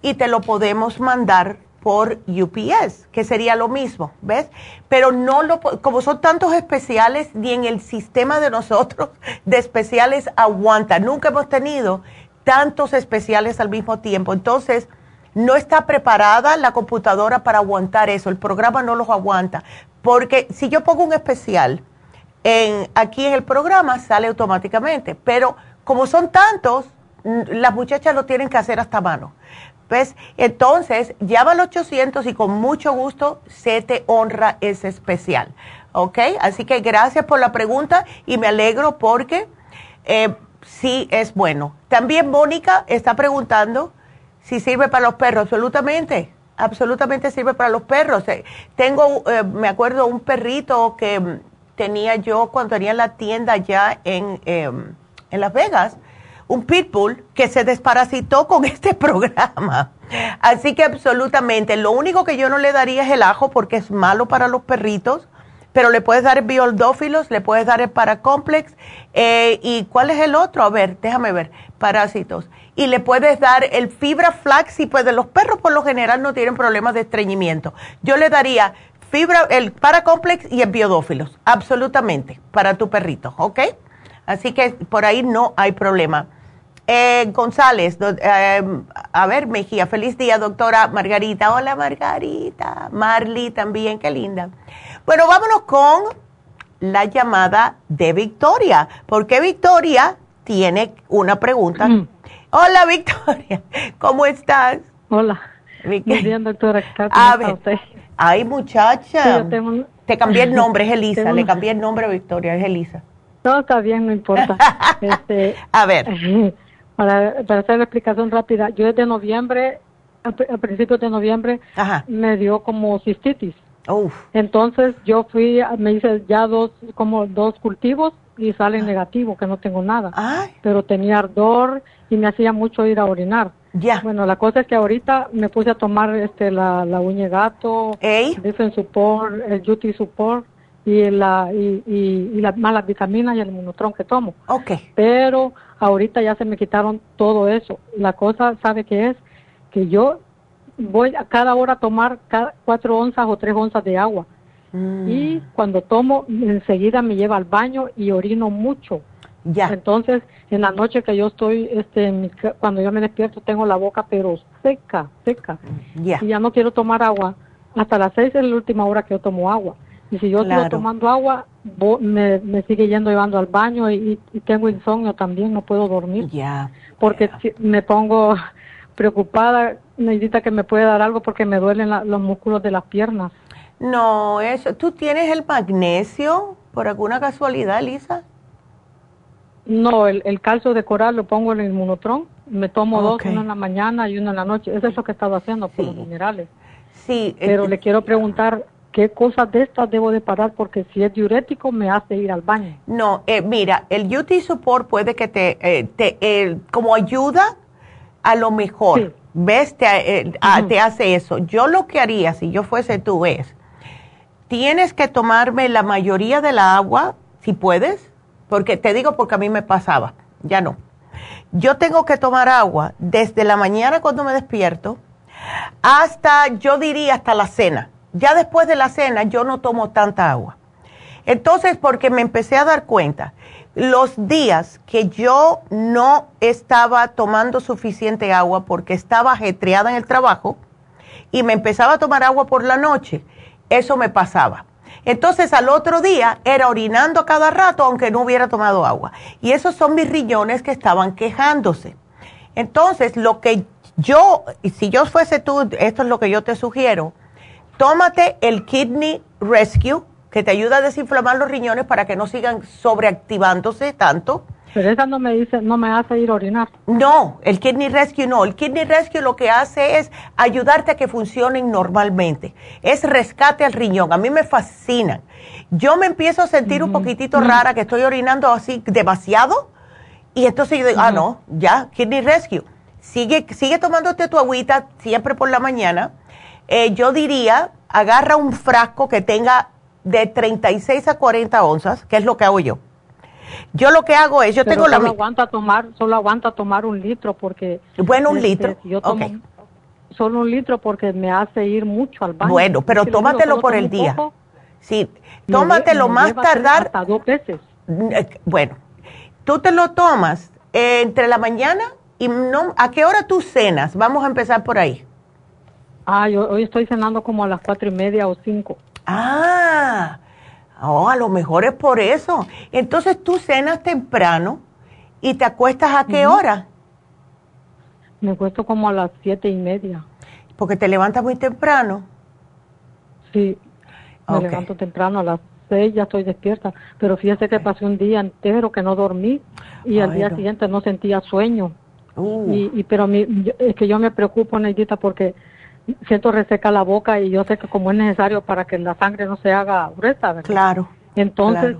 y te lo podemos mandar por UPS, que sería lo mismo, ¿ves? Pero no lo, como son tantos especiales, ni en el sistema de nosotros de especiales aguanta. Nunca hemos tenido tantos especiales al mismo tiempo. Entonces, no está preparada la computadora para aguantar eso. El programa no los aguanta. Porque si yo pongo un especial aquí en el programa, sale automáticamente. Pero como son tantos, las muchachas lo tienen que hacer hasta mano. ¿Ves? Entonces, llama al 800 y con mucho gusto se te honra ese especial. ¿Ok? Así que gracias por la pregunta y me alegro porque eh, sí es bueno. También Mónica está preguntando si sirve para los perros. Absolutamente. Absolutamente sirve para los perros. Eh, tengo, eh, me acuerdo, un perrito que mm, tenía yo cuando tenía la tienda ya en, em, en Las Vegas un pitbull que se desparasitó con este programa. Así que absolutamente, lo único que yo no le daría es el ajo porque es malo para los perritos, pero le puedes dar el biodófilos, le puedes dar el paracomplex, eh, y ¿cuál es el otro? A ver, déjame ver, parásitos. Y le puedes dar el fibra flax y pues de los perros por lo general no tienen problemas de estreñimiento. Yo le daría fibra, el paracomplex y el biodófilos, absolutamente, para tu perrito, ¿ok? Así que por ahí no hay problema. Eh, González, eh, a ver, Mejía, feliz día, doctora Margarita. Hola, Margarita. Marley también, qué linda. Bueno, vámonos con la llamada de Victoria, porque Victoria tiene una pregunta. Mm. Hola, Victoria, ¿cómo estás? Hola. Muy bien, doctora. A ver, ay, muchacha. Te cambié el nombre, es Elisa. Le cambié el nombre a Victoria, es Elisa. No, está bien, no importa. este, a ver. Para, para hacer la explicación rápida, yo desde noviembre, a, principios de noviembre, me dio como cistitis. Entonces yo fui, me hice ya dos, como dos cultivos y sale ah. negativo, que no tengo nada. Pero tenía ardor y me hacía mucho ir a orinar. Ya. Bueno, la cosa es que ahorita me puse a tomar este la, la uña gato, el Support, el Duty Support y la y, y, las malas vitaminas y el monotron que tomo. Okay. Pero ahorita ya se me quitaron todo eso. La cosa, ¿sabe qué es? Que yo voy a cada hora a tomar cada cuatro onzas o tres onzas de agua. Mm. Y cuando tomo, enseguida me lleva al baño y orino mucho. Ya. Entonces, en la noche que yo estoy, este, cuando yo me despierto, tengo la boca pero seca, seca. Ya. Y ya no quiero tomar agua. Hasta las seis es la última hora que yo tomo agua. Y si yo estoy tomando agua, me, me, sigue yendo llevando al baño y, tengo insomnio también, no puedo dormir. Ya. Porque me pongo preocupada, necesita que me pueda dar algo porque me duelen los músculos de las piernas. No, eso. ¿Tú tienes el magnesio por alguna casualidad, Lisa? No, el, el calcio de coral lo pongo en el inmunotron. Me tomo dos, uno en la mañana y uno en la noche. Eso es lo que he estado haciendo por los minerales. Sí. Pero le quiero preguntar, ¿qué cosas de estas debo de parar? Porque si es diurético me hace ir al baño. No, eh, mira, el UT Support puede que te, eh, te eh, como ayuda, a lo mejor, ¿ves? Te, te hace eso. Yo lo que haría, si yo fuese tú, es, tienes que tomarme la mayoría del agua, si puedes, porque te digo porque a mí me pasaba, ya no. Yo tengo que tomar agua desde la mañana cuando me despierto hasta, yo diría, hasta la cena. Ya después de la cena yo no tomo tanta agua. Entonces, porque me empecé a dar cuenta, los días que yo no estaba tomando suficiente agua porque estaba ajetreada en el trabajo y me empezaba a tomar agua por la noche, eso me pasaba. Entonces al otro día era orinando cada rato aunque no hubiera tomado agua. Y esos son mis riñones que estaban quejándose. Entonces lo que yo, si yo fuese tú, esto es lo que yo te sugiero, tómate el Kidney Rescue que te ayuda a desinflamar los riñones para que no sigan sobreactivándose tanto. Pero esa no me dice, no me hace ir a orinar. No, el Kidney Rescue no. El Kidney Rescue lo que hace es ayudarte a que funcionen normalmente. Es rescate al riñón. A mí me fascinan. Yo me empiezo a sentir un poquitito rara que estoy orinando así demasiado. Y entonces yo digo, ah, no, ya, Kidney Rescue. Sigue, sigue tomándote tu agüita siempre por la mañana. Eh, yo diría, agarra un frasco que tenga de 36 a 40 onzas, que es lo que hago yo. Yo lo que hago es, yo tengo la... Solo aguanta tomar, solo aguanta tomar un litro porque... Bueno, un este, litro. yo tomo Solo un litro porque me hace ir mucho al baño. Bueno, pero tómatelo por el día. sí, tómatelo más tardar... Hasta dos veces. Eh, bueno, tú te lo tomas entre la mañana y no... ¿A qué hora tú cenas? Vamos a empezar por ahí. Ah, yo hoy estoy cenando como a las cuatro y media o cinco. Ah, oh, a lo mejor es por eso. Entonces tú cenas temprano y te acuestas a qué hora? Me acuesto como a las siete y media. Porque te levantas muy temprano. Sí, me levanto temprano a las seis, ya estoy despierta. Pero fíjese que pasé un día entero que no dormí y al día siguiente no sentía sueño. Uh. Y, pero es que yo me preocupo, Neidita, porque siento reseca la boca y yo sé que como es necesario para que la sangre no se haga gruesa, ¿verdad? Claro. Entonces,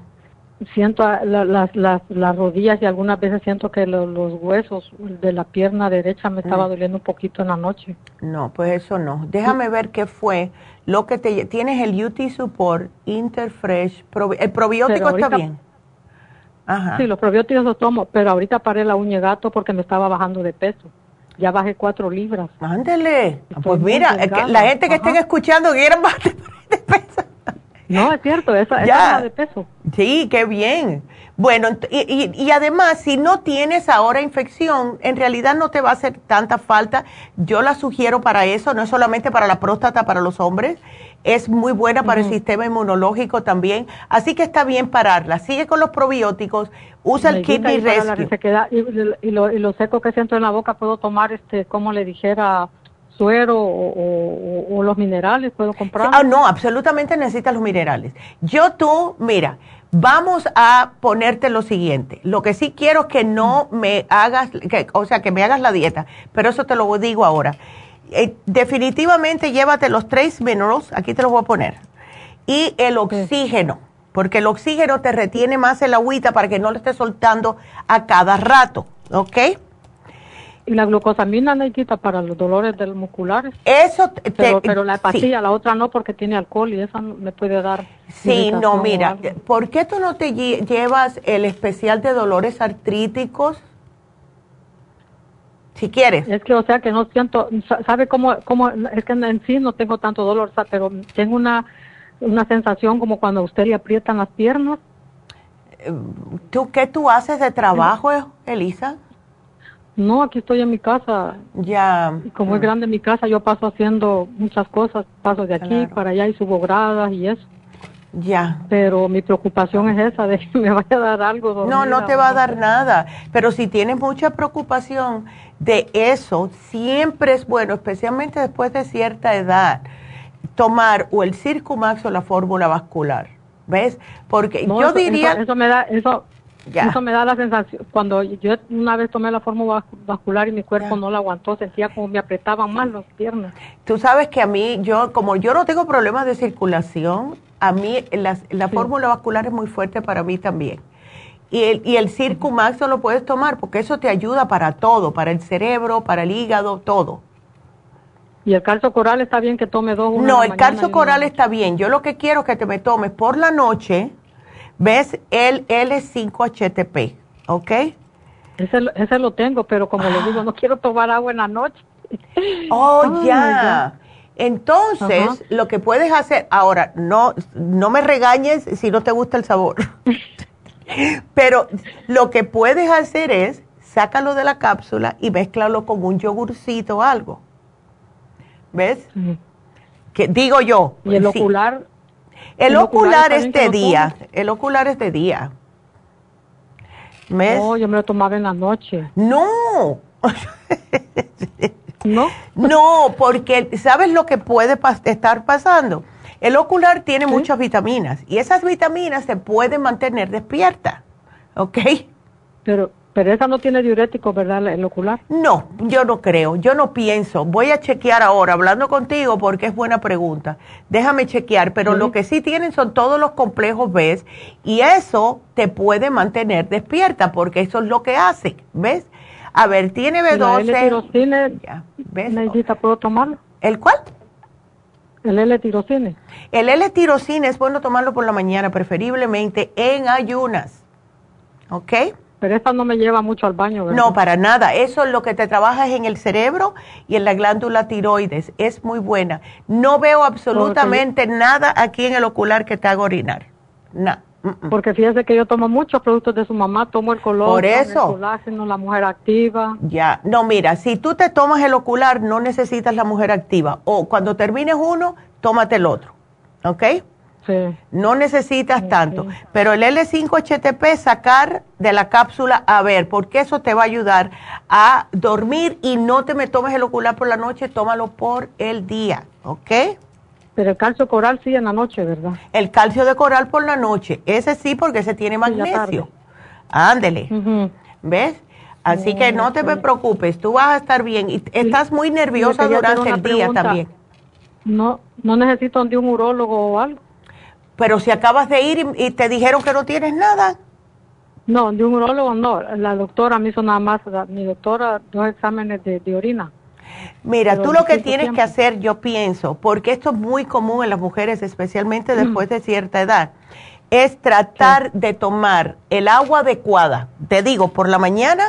siento las, las, las rodillas y algunas veces siento que los huesos de la pierna derecha me estaba mm. doliendo un poquito en la noche. No, pues eso no. Déjame ver qué fue lo que te... Tienes el UT Support, Interfresh, el probiótico está bien. Ajá. Sí, los probióticos los tomo, pero ahorita paré la uña gato porque me estaba bajando de peso ya bajé cuatro libras. Ándele. Pues mira, la gente que estén escuchando quieren bajar de peso. No, es cierto, esa, esa de peso. Sí, qué bien. Bueno, y, y, además, si no tienes ahora infección, en realidad no te va a hacer tanta falta. Yo la sugiero para eso, no es solamente para la próstata, para los hombres. Es muy buena para el sistema inmunológico también. Así que está bien pararla. Sigue con los probióticos, usa el Kidney Rescue. y, lo, y lo seco que siento en la boca, puedo tomar, este como le dijera, suero o, los minerales, ¿puedo comprar? Ah, no, absolutamente necesitas los minerales. Yo tú, mira, vamos a ponerte lo siguiente. Lo que sí quiero es que no me hagas, que, o sea, que me hagas la dieta, pero eso te lo digo ahora. Eh, definitivamente llévate los trace minerals, aquí te los voy a poner, y el oxígeno, porque el oxígeno te retiene más el agüita para que no lo estés soltando a cada rato, ¿ok? Y la glucosamina, Neikita, para los dolores del musculares. Eso te, pero, pero, la pastilla, la otra no, porque tiene alcohol y esa me puede dar. Sí, no, mira, ¿por qué tú no te llevas el especial de dolores artríticos? Si quieres. Es que, o sea, que no siento, ¿sabe cómo, cómo? Es que en sí no tengo tanto dolor, pero tengo una, una sensación como cuando a usted le aprietan las piernas. ¿Tú qué tú haces de trabajo, Elisa? No, aquí estoy en mi casa. Ya. Y como es grande mi casa, yo paso haciendo muchas cosas. Paso de aquí para allá y subo gradas y eso. Ya. Pero mi preocupación es esa, de que me vaya a dar algo. no, no te va a dar nada. Pero si tienes mucha preocupación de eso, siempre es bueno, especialmente después de cierta edad, tomar o el Circumax o la fórmula vascular. ¿Ves? Porque yo diría... eso, me da, eso, eso me da la sensación, cuando yo una vez tomé la forma vascular y mi cuerpo no la aguantó, sentía como me apretaban más las piernas. Tú sabes que a mí, yo como yo no tengo problemas de circulación, a mí la, fórmula vascular es muy fuerte para mí también. Y el, y el Circumax lo puedes tomar porque eso te ayuda para todo, para el cerebro, para el hígado, todo. ¿Y el calcio coral está bien que tome dos? no, el calcio coral está bien. Yo lo que quiero es que te me tomes por la noche ¿Ves? El L5HTP, ¿ok? Ese, ese lo tengo, pero como le digo, no quiero tomar agua en la noche. Oh, ya. Entonces, lo que puedes hacer, ahora, no, no me regañes si no te gusta el sabor, pero lo que puedes hacer es, sácalo de la cápsula y mezclalo con un yogurcito o algo. ¿Ves? Que digo yo. ¿Y el ocular? El, ocular, es de día, el ocular es de día. ¿Ves? No, yo me lo tomaba en la noche. No. ¿No? No, porque ¿sabes lo que puede estar pasando? El ocular tiene muchas vitaminas y esas vitaminas se pueden mantener despierta, ¿ok? Pero, pero esa no tiene diurético, ¿verdad, el ocular? No, yo no creo, yo no pienso. Voy a chequear ahora, hablando contigo, porque es buena pregunta. Déjame chequear, pero lo que sí tienen son todos los complejos B y eso te puede mantener despierta, porque eso es lo que hace, ¿ves? A ver, tiene B12. ¿El L-tirocine, ¿puedo tomarlo? ¿El cuál? El L-tirocine. El L-tirocine es bueno tomarlo por la mañana, preferiblemente en ayunas. ¿Ok? Pero esta no me lleva mucho al baño, ¿verdad? No, para nada. Eso es lo que te trabaja en el cerebro y en la glándula tiroides. Es muy buena. No veo absolutamente nada aquí en el ocular que te haga orinar. Nada. Porque fíjese que yo tomo muchos productos de su mamá, tomo el color, Por eso. el colágeno, la mujer activa. Ya, no, mira, si tú te tomas el ocular, no necesitas la mujer activa. O cuando termines uno, tómate el otro. ¿Ok? Sí. No necesitas tanto. Pero el L5-HTP, sacar de la cápsula, a ver, porque eso te va a ayudar a dormir y no te me tomes el ocular por la noche, tómalo por el día. ¿Ok? Pero el calcio coral sí en la noche, ¿verdad? El calcio de coral por la noche, ese sí porque ese tiene magnesio. Ándele. ¿Ves? Así que no te preocupes, tú vas a estar bien. Y estás muy nerviosa durante el día también. No, no necesito de un urólogo o algo. Pero si acabas de ir y, te dijeron que no tienes nada. No, de un urólogo no. La doctora me hizo nada más, mi doctora, dos exámenes de orina. Mira, tú lo que tienes que hacer, yo pienso, porque esto es muy común en las mujeres, especialmente después de cierta edad, es tratar de tomar el agua adecuada, te digo, por la mañana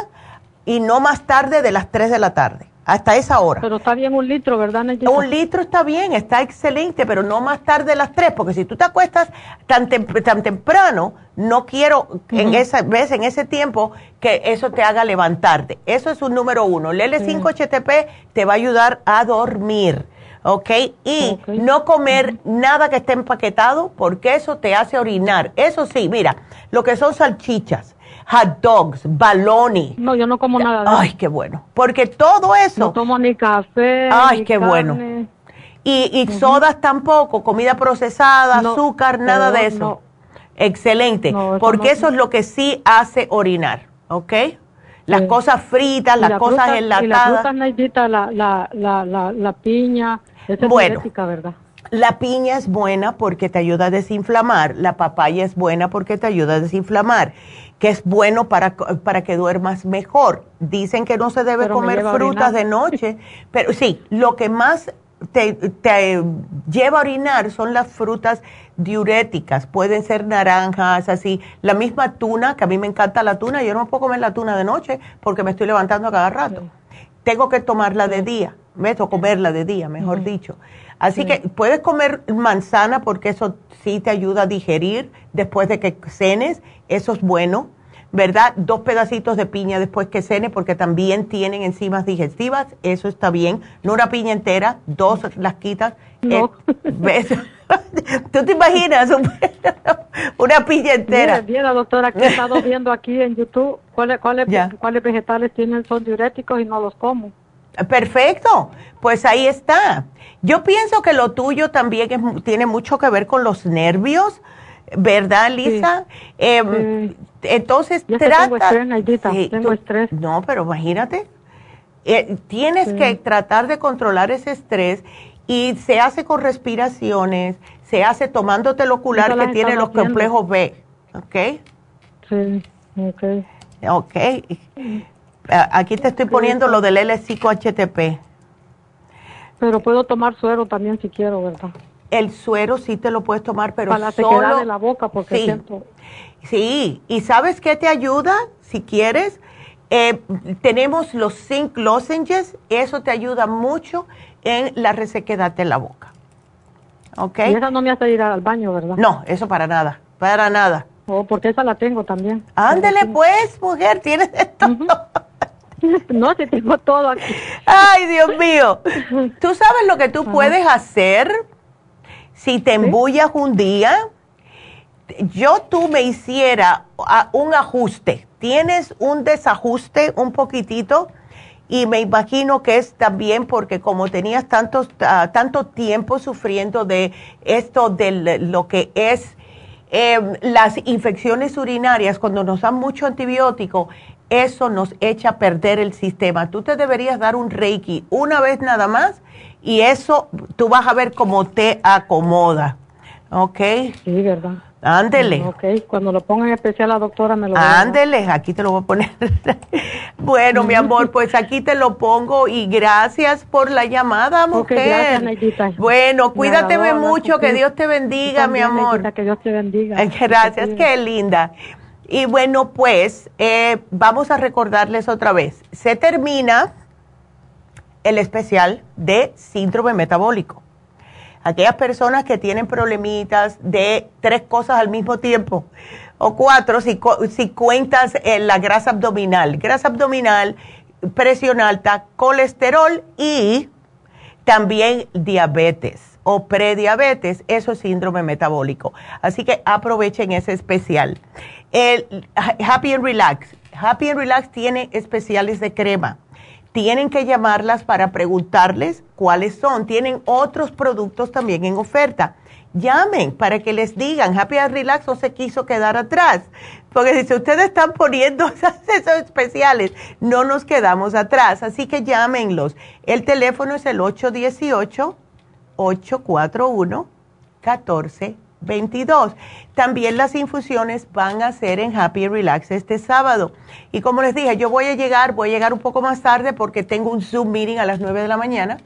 y no más tarde de las 3 de la tarde hasta esa hora. Pero está bien un litro, ¿verdad, Un litro está bien, está excelente, pero no más tarde de las tres, porque si tú te acuestas tan, tan temprano, no quiero en esa vez, en ese tiempo, que eso te haga levantarte. Eso es un número uno. El L5-HTP te va a ayudar a dormir. ¿ok? Y no comer nada que esté empaquetado porque eso te hace orinar. Eso sí, mira, lo que son salchichas, hot dogs, baloney. No, yo no como nada de eso. Ay, qué bueno. Porque todo eso. No tomo ni café. Ay, qué bueno. Y, y sodas tampoco, comida procesada, azúcar, nada de eso. Excelente. porque eso es lo que sí hace orinar, ¿ok? Las cosas fritas, las cosas enlatadas. Y la la, la, la, la, piña. Esa bueno, es ¿verdad? La piña es buena porque te ayuda a desinflamar, la papaya es buena porque te ayuda a desinflamar que es bueno para, para que duermas mejor. Dicen que no se debe comer frutas de noche, pero sí, lo que más te, te, lleva a orinar son las frutas diuréticas, pueden ser naranjas, así, la misma tuna, que a mí me encanta la tuna, yo no puedo comer la tuna de noche porque me estoy levantando a cada rato. Tengo que tomarla de día, meto comerla de día, mejor dicho. Así que puedes comer manzana porque eso sí te ayuda a digerir después de que cenes, eso es bueno, ¿verdad? Dos pedacitos de piña después que cenes porque también tienen enzimas digestivas, eso está bien. No una piña entera, dos las quitas. No. ¿Ves? ¿Tú te imaginas una piña entera? Mira, doctora, que he estado viendo aquí en YouTube cuáles, cuáles, cuáles vegetales tienen son diuréticos y no los como. Perfecto, pues ahí está. Yo pienso que lo tuyo también tiene mucho que ver con los nervios, ¿verdad, Lisa? Em, entonces, trata. Tengo estrés, No, pero imagínate. Eh, tienes que tratar de controlar ese estrés y se hace con respiraciones, se hace tomándote el ocular que tiene los complejos B. ¿Ok? Sí, ok. Ok. Aquí te estoy poniendo lo del L5-HTP. Pero puedo tomar suero también si quiero, ¿verdad? el suero sí te lo puedes tomar, pero Para la solo... de la boca, porque siento... Sí, y ¿sabes qué te ayuda? Si quieres, eh, tenemos los zinc lozenges, eso te ayuda mucho en la resequedad de la boca. ¿Ok? Y esa no me hace ir al baño, ¿verdad? No, eso para nada, para nada. Oh, porque esa la tengo también. Ándele pues, mujer, tienes esto. no, si tengo todo aquí. Ay, Dios mío. ¿Tú sabes lo que tú puedes hacer si te embullas un día? Yo tú me hiciera un ajuste. Tienes un desajuste un poquitito y me imagino que es también porque como tenías tantos, ah, tanto tiempo sufriendo de esto, de lo que es em, las infecciones urinarias, cuando nos dan mucho antibiótico, eso nos echa a perder el sistema. Tú te deberías dar un reiki una vez nada más y eso tú vas a ver cómo te acomoda. ¿Ok? Sí, verdad. Ándele. Ok, cuando lo ponga en especial la doctora me lo Ándele, aquí te lo voy a poner. bueno, mi amor, pues aquí te lo pongo y gracias por la llamada, mujer. gracias, Bueno, cuídateme mucho, que Dios te bendiga, mi amor. que Dios te bendiga. Gracias, qué linda. Y bueno, pues eh, vamos a recordarles otra vez. Se termina el especial de síndrome metabólico aquellas personas que tienen problemitas de tres cosas al mismo tiempo, o cuatro si, si cuentas la grasa abdominal, grasa abdominal, presión alta, colesterol y también diabetes o prediabetes, eso es síndrome metabólico. Así que aprovechen ese especial. El Happy and Relax. Happy and Relax tiene especiales de crema tienen que llamarlas para preguntarles cuáles son. Tienen otros productos también en oferta. Llamen para que les digan, Happy and Relax no se quiso quedar atrás. Porque si ustedes están poniendo esos especiales, no nos quedamos atrás. Así que llámenlos. El teléfono es el 818-841-14 22. También las infusiones van a ser en Happy Relax este sábado. Y como les dije, yo voy a llegar, voy a llegar un poco más tarde porque tengo un Zoom meeting a las 9 de la mañana.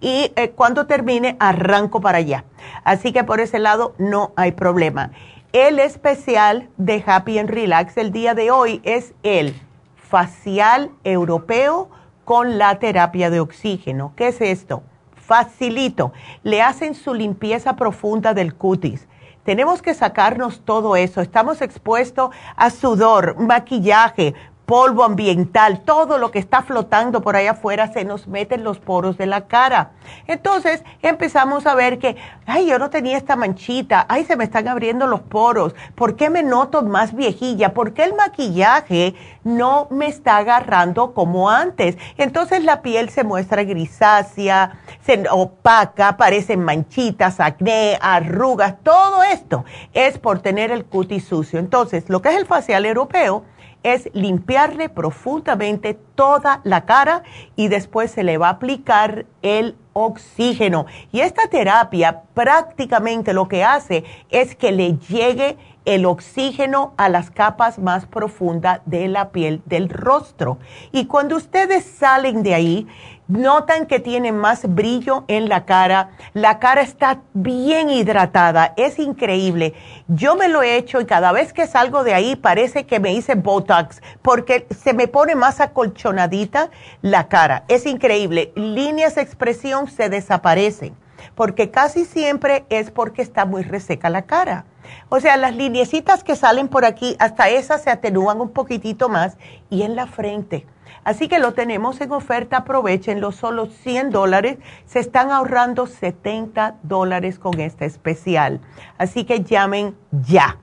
Y eh, cuando termine, arranco para allá. Así que por ese lado no hay problema. El especial de Happy and Relax el día de hoy es el facial europeo con la terapia de oxígeno. ¿Qué es esto? Facilito. Le hacen su limpieza profunda del cutis tenemos que sacarnos todo eso. Estamos expuestos a sudor, maquillaje, polvo ambiental, todo lo que está flotando por ahí afuera se nos mete en los poros de la cara. Entonces empezamos a ver que, ay, yo no tenía esta manchita, ay, se me están abriendo los poros, ¿por qué me noto más viejilla? ¿Por qué el maquillaje no me está agarrando como antes? Entonces la piel se muestra grisácea, se opaca, aparecen manchitas, acné, arrugas, todo esto es por tener el cutis sucio. Entonces, lo que es el facial europeo, es limpiarle profundamente toda la cara y después se le va a aplicar el oxígeno. Y esta terapia prácticamente lo que hace es que le llegue el oxígeno a las capas más profundas de la piel del rostro. Y cuando ustedes salen de ahí, notan que tienen más brillo en la cara, la cara está bien hidratada, es increíble. Yo me lo he hecho y cada vez que salgo de ahí parece que me hice Botox porque se me pone más acolchonadita la cara, es increíble. Líneas de expresión se desaparecen porque casi siempre es porque está muy reseca la cara. O sea, las lineecitas que salen por aquí, hasta esas se atenúan un poquitito más y en la frente. Así que lo tenemos en oferta, aprovechenlo, solo 100 dólares, se están ahorrando 70 dólares con este especial. Así que llamen ya.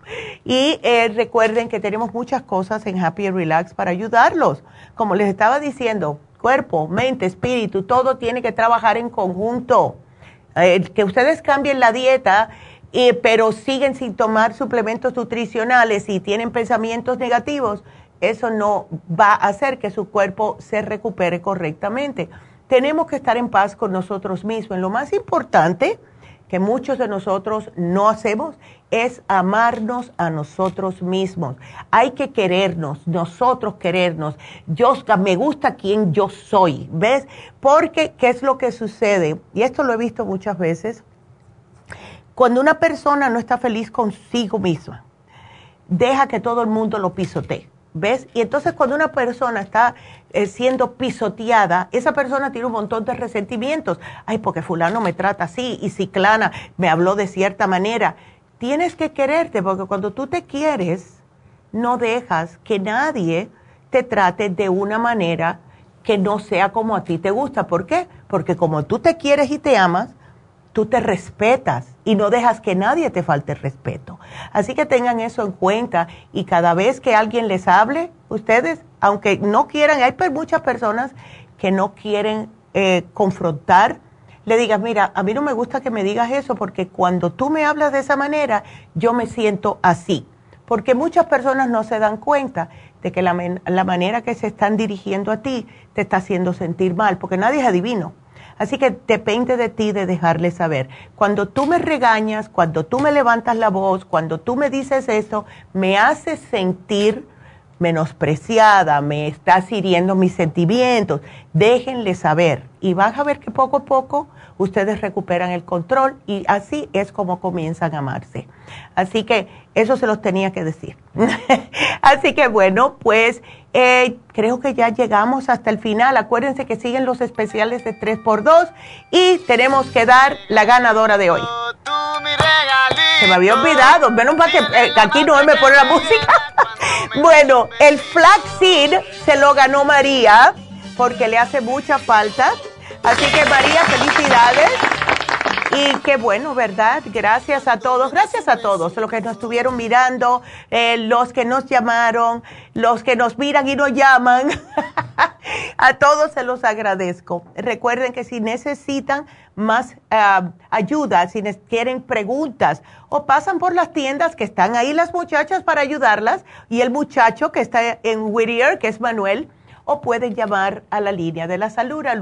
Y eh, recuerden que tenemos muchas cosas en Happy Relax para ayudarlos. Como les estaba diciendo, cuerpo, mente, espíritu, todo tiene que trabajar en conjunto. Eh, que ustedes cambien la dieta pero siguen sin tomar suplementos nutricionales y tienen pensamientos negativos, eso no va a hacer que su cuerpo se recupere correctamente. Tenemos que estar en paz con nosotros mismos. lo más importante que muchos de nosotros no hacemos es amarnos a nosotros mismos. Hay que querernos, nosotros querernos. Yo me gusta quien yo soy, ¿ves? Porque, ¿qué es lo que sucede? Y esto lo he visto muchas veces cuando una persona no está feliz consigo misma, deja que todo el mundo lo pisotee. ¿Ves? Y entonces cuando una persona está eh, siendo pisoteada, esa persona tiene un montón de resentimientos. Ay, porque fulano me trata así y ciclana me habló de cierta manera. Tienes que quererte porque cuando tú te quieres, no dejas que nadie te trate de una manera que no sea como a ti te gusta. ¿Por qué? Porque como tú te quieres y te amas, tú te respetas y no dejas que nadie te falte respeto. Así que tengan eso en cuenta y cada vez que alguien les hable, ustedes, aunque no quieran, hay muchas personas que no quieren eh, confrontar, le digas, mira, a mí no me gusta que me digas eso porque cuando tú me hablas de esa manera, yo me siento así. Porque muchas personas no se dan cuenta de que la, la manera que se están dirigiendo a ti te está haciendo sentir mal, porque nadie es adivino. Así que depende de ti de dejarle saber. Cuando tú me regañas, cuando tú me levantas la voz, cuando tú me dices eso, me haces sentir menospreciada, me estás hiriendo mis sentimientos. Déjenle saber y vas a ver que poco a poco ustedes recuperan el control y así es como comienzan a amarse. Así que eso se los tenía que decir. así que bueno, pues eh, creo que ya llegamos hasta el final. Acuérdense que siguen los especiales de 3x2 y tenemos que dar la ganadora de hoy. Se me había olvidado, menos mal que eh, aquí no me pone la música. bueno, el flaxseed se lo ganó María porque le hace mucha falta Así que María, felicidades. Y qué bueno, ¿verdad? Gracias a todos, gracias a todos los que nos estuvieron mirando, eh, los que nos llamaron, los que nos miran y nos llaman. a todos se los agradezco. Recuerden que si necesitan más ah, ayuda, si quieren preguntas o pasan por las tiendas que están ahí las muchachas para ayudarlas y el muchacho que está en Whittier, que es Manuel o pueden llamar a la línea de la salud al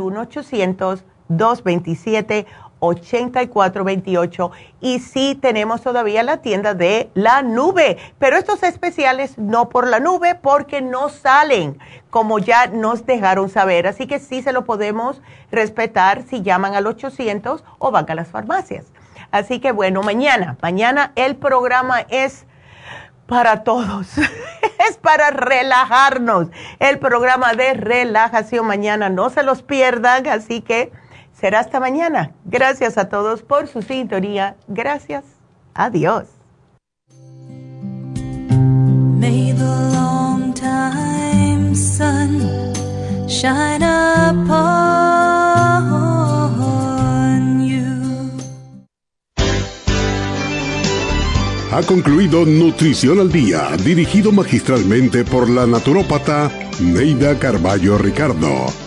1-800-227-8428. Y sí tenemos todavía la tienda de la nube, pero estos especiales no por la nube porque no salen, como ya nos dejaron saber. Así que sí se lo podemos respetar si llaman al 800 o van a las farmacias. Así que bueno, mañana, mañana el programa es para todos. es para relajarnos. El programa de relajación mañana no se los pierdan, así que será hasta mañana. Gracias a todos por su sintonía. Gracias. Adiós. May the long time sun shine Ha concluido Nutrición al Día, dirigido magistralmente por la naturópata Neida Carballo Ricardo.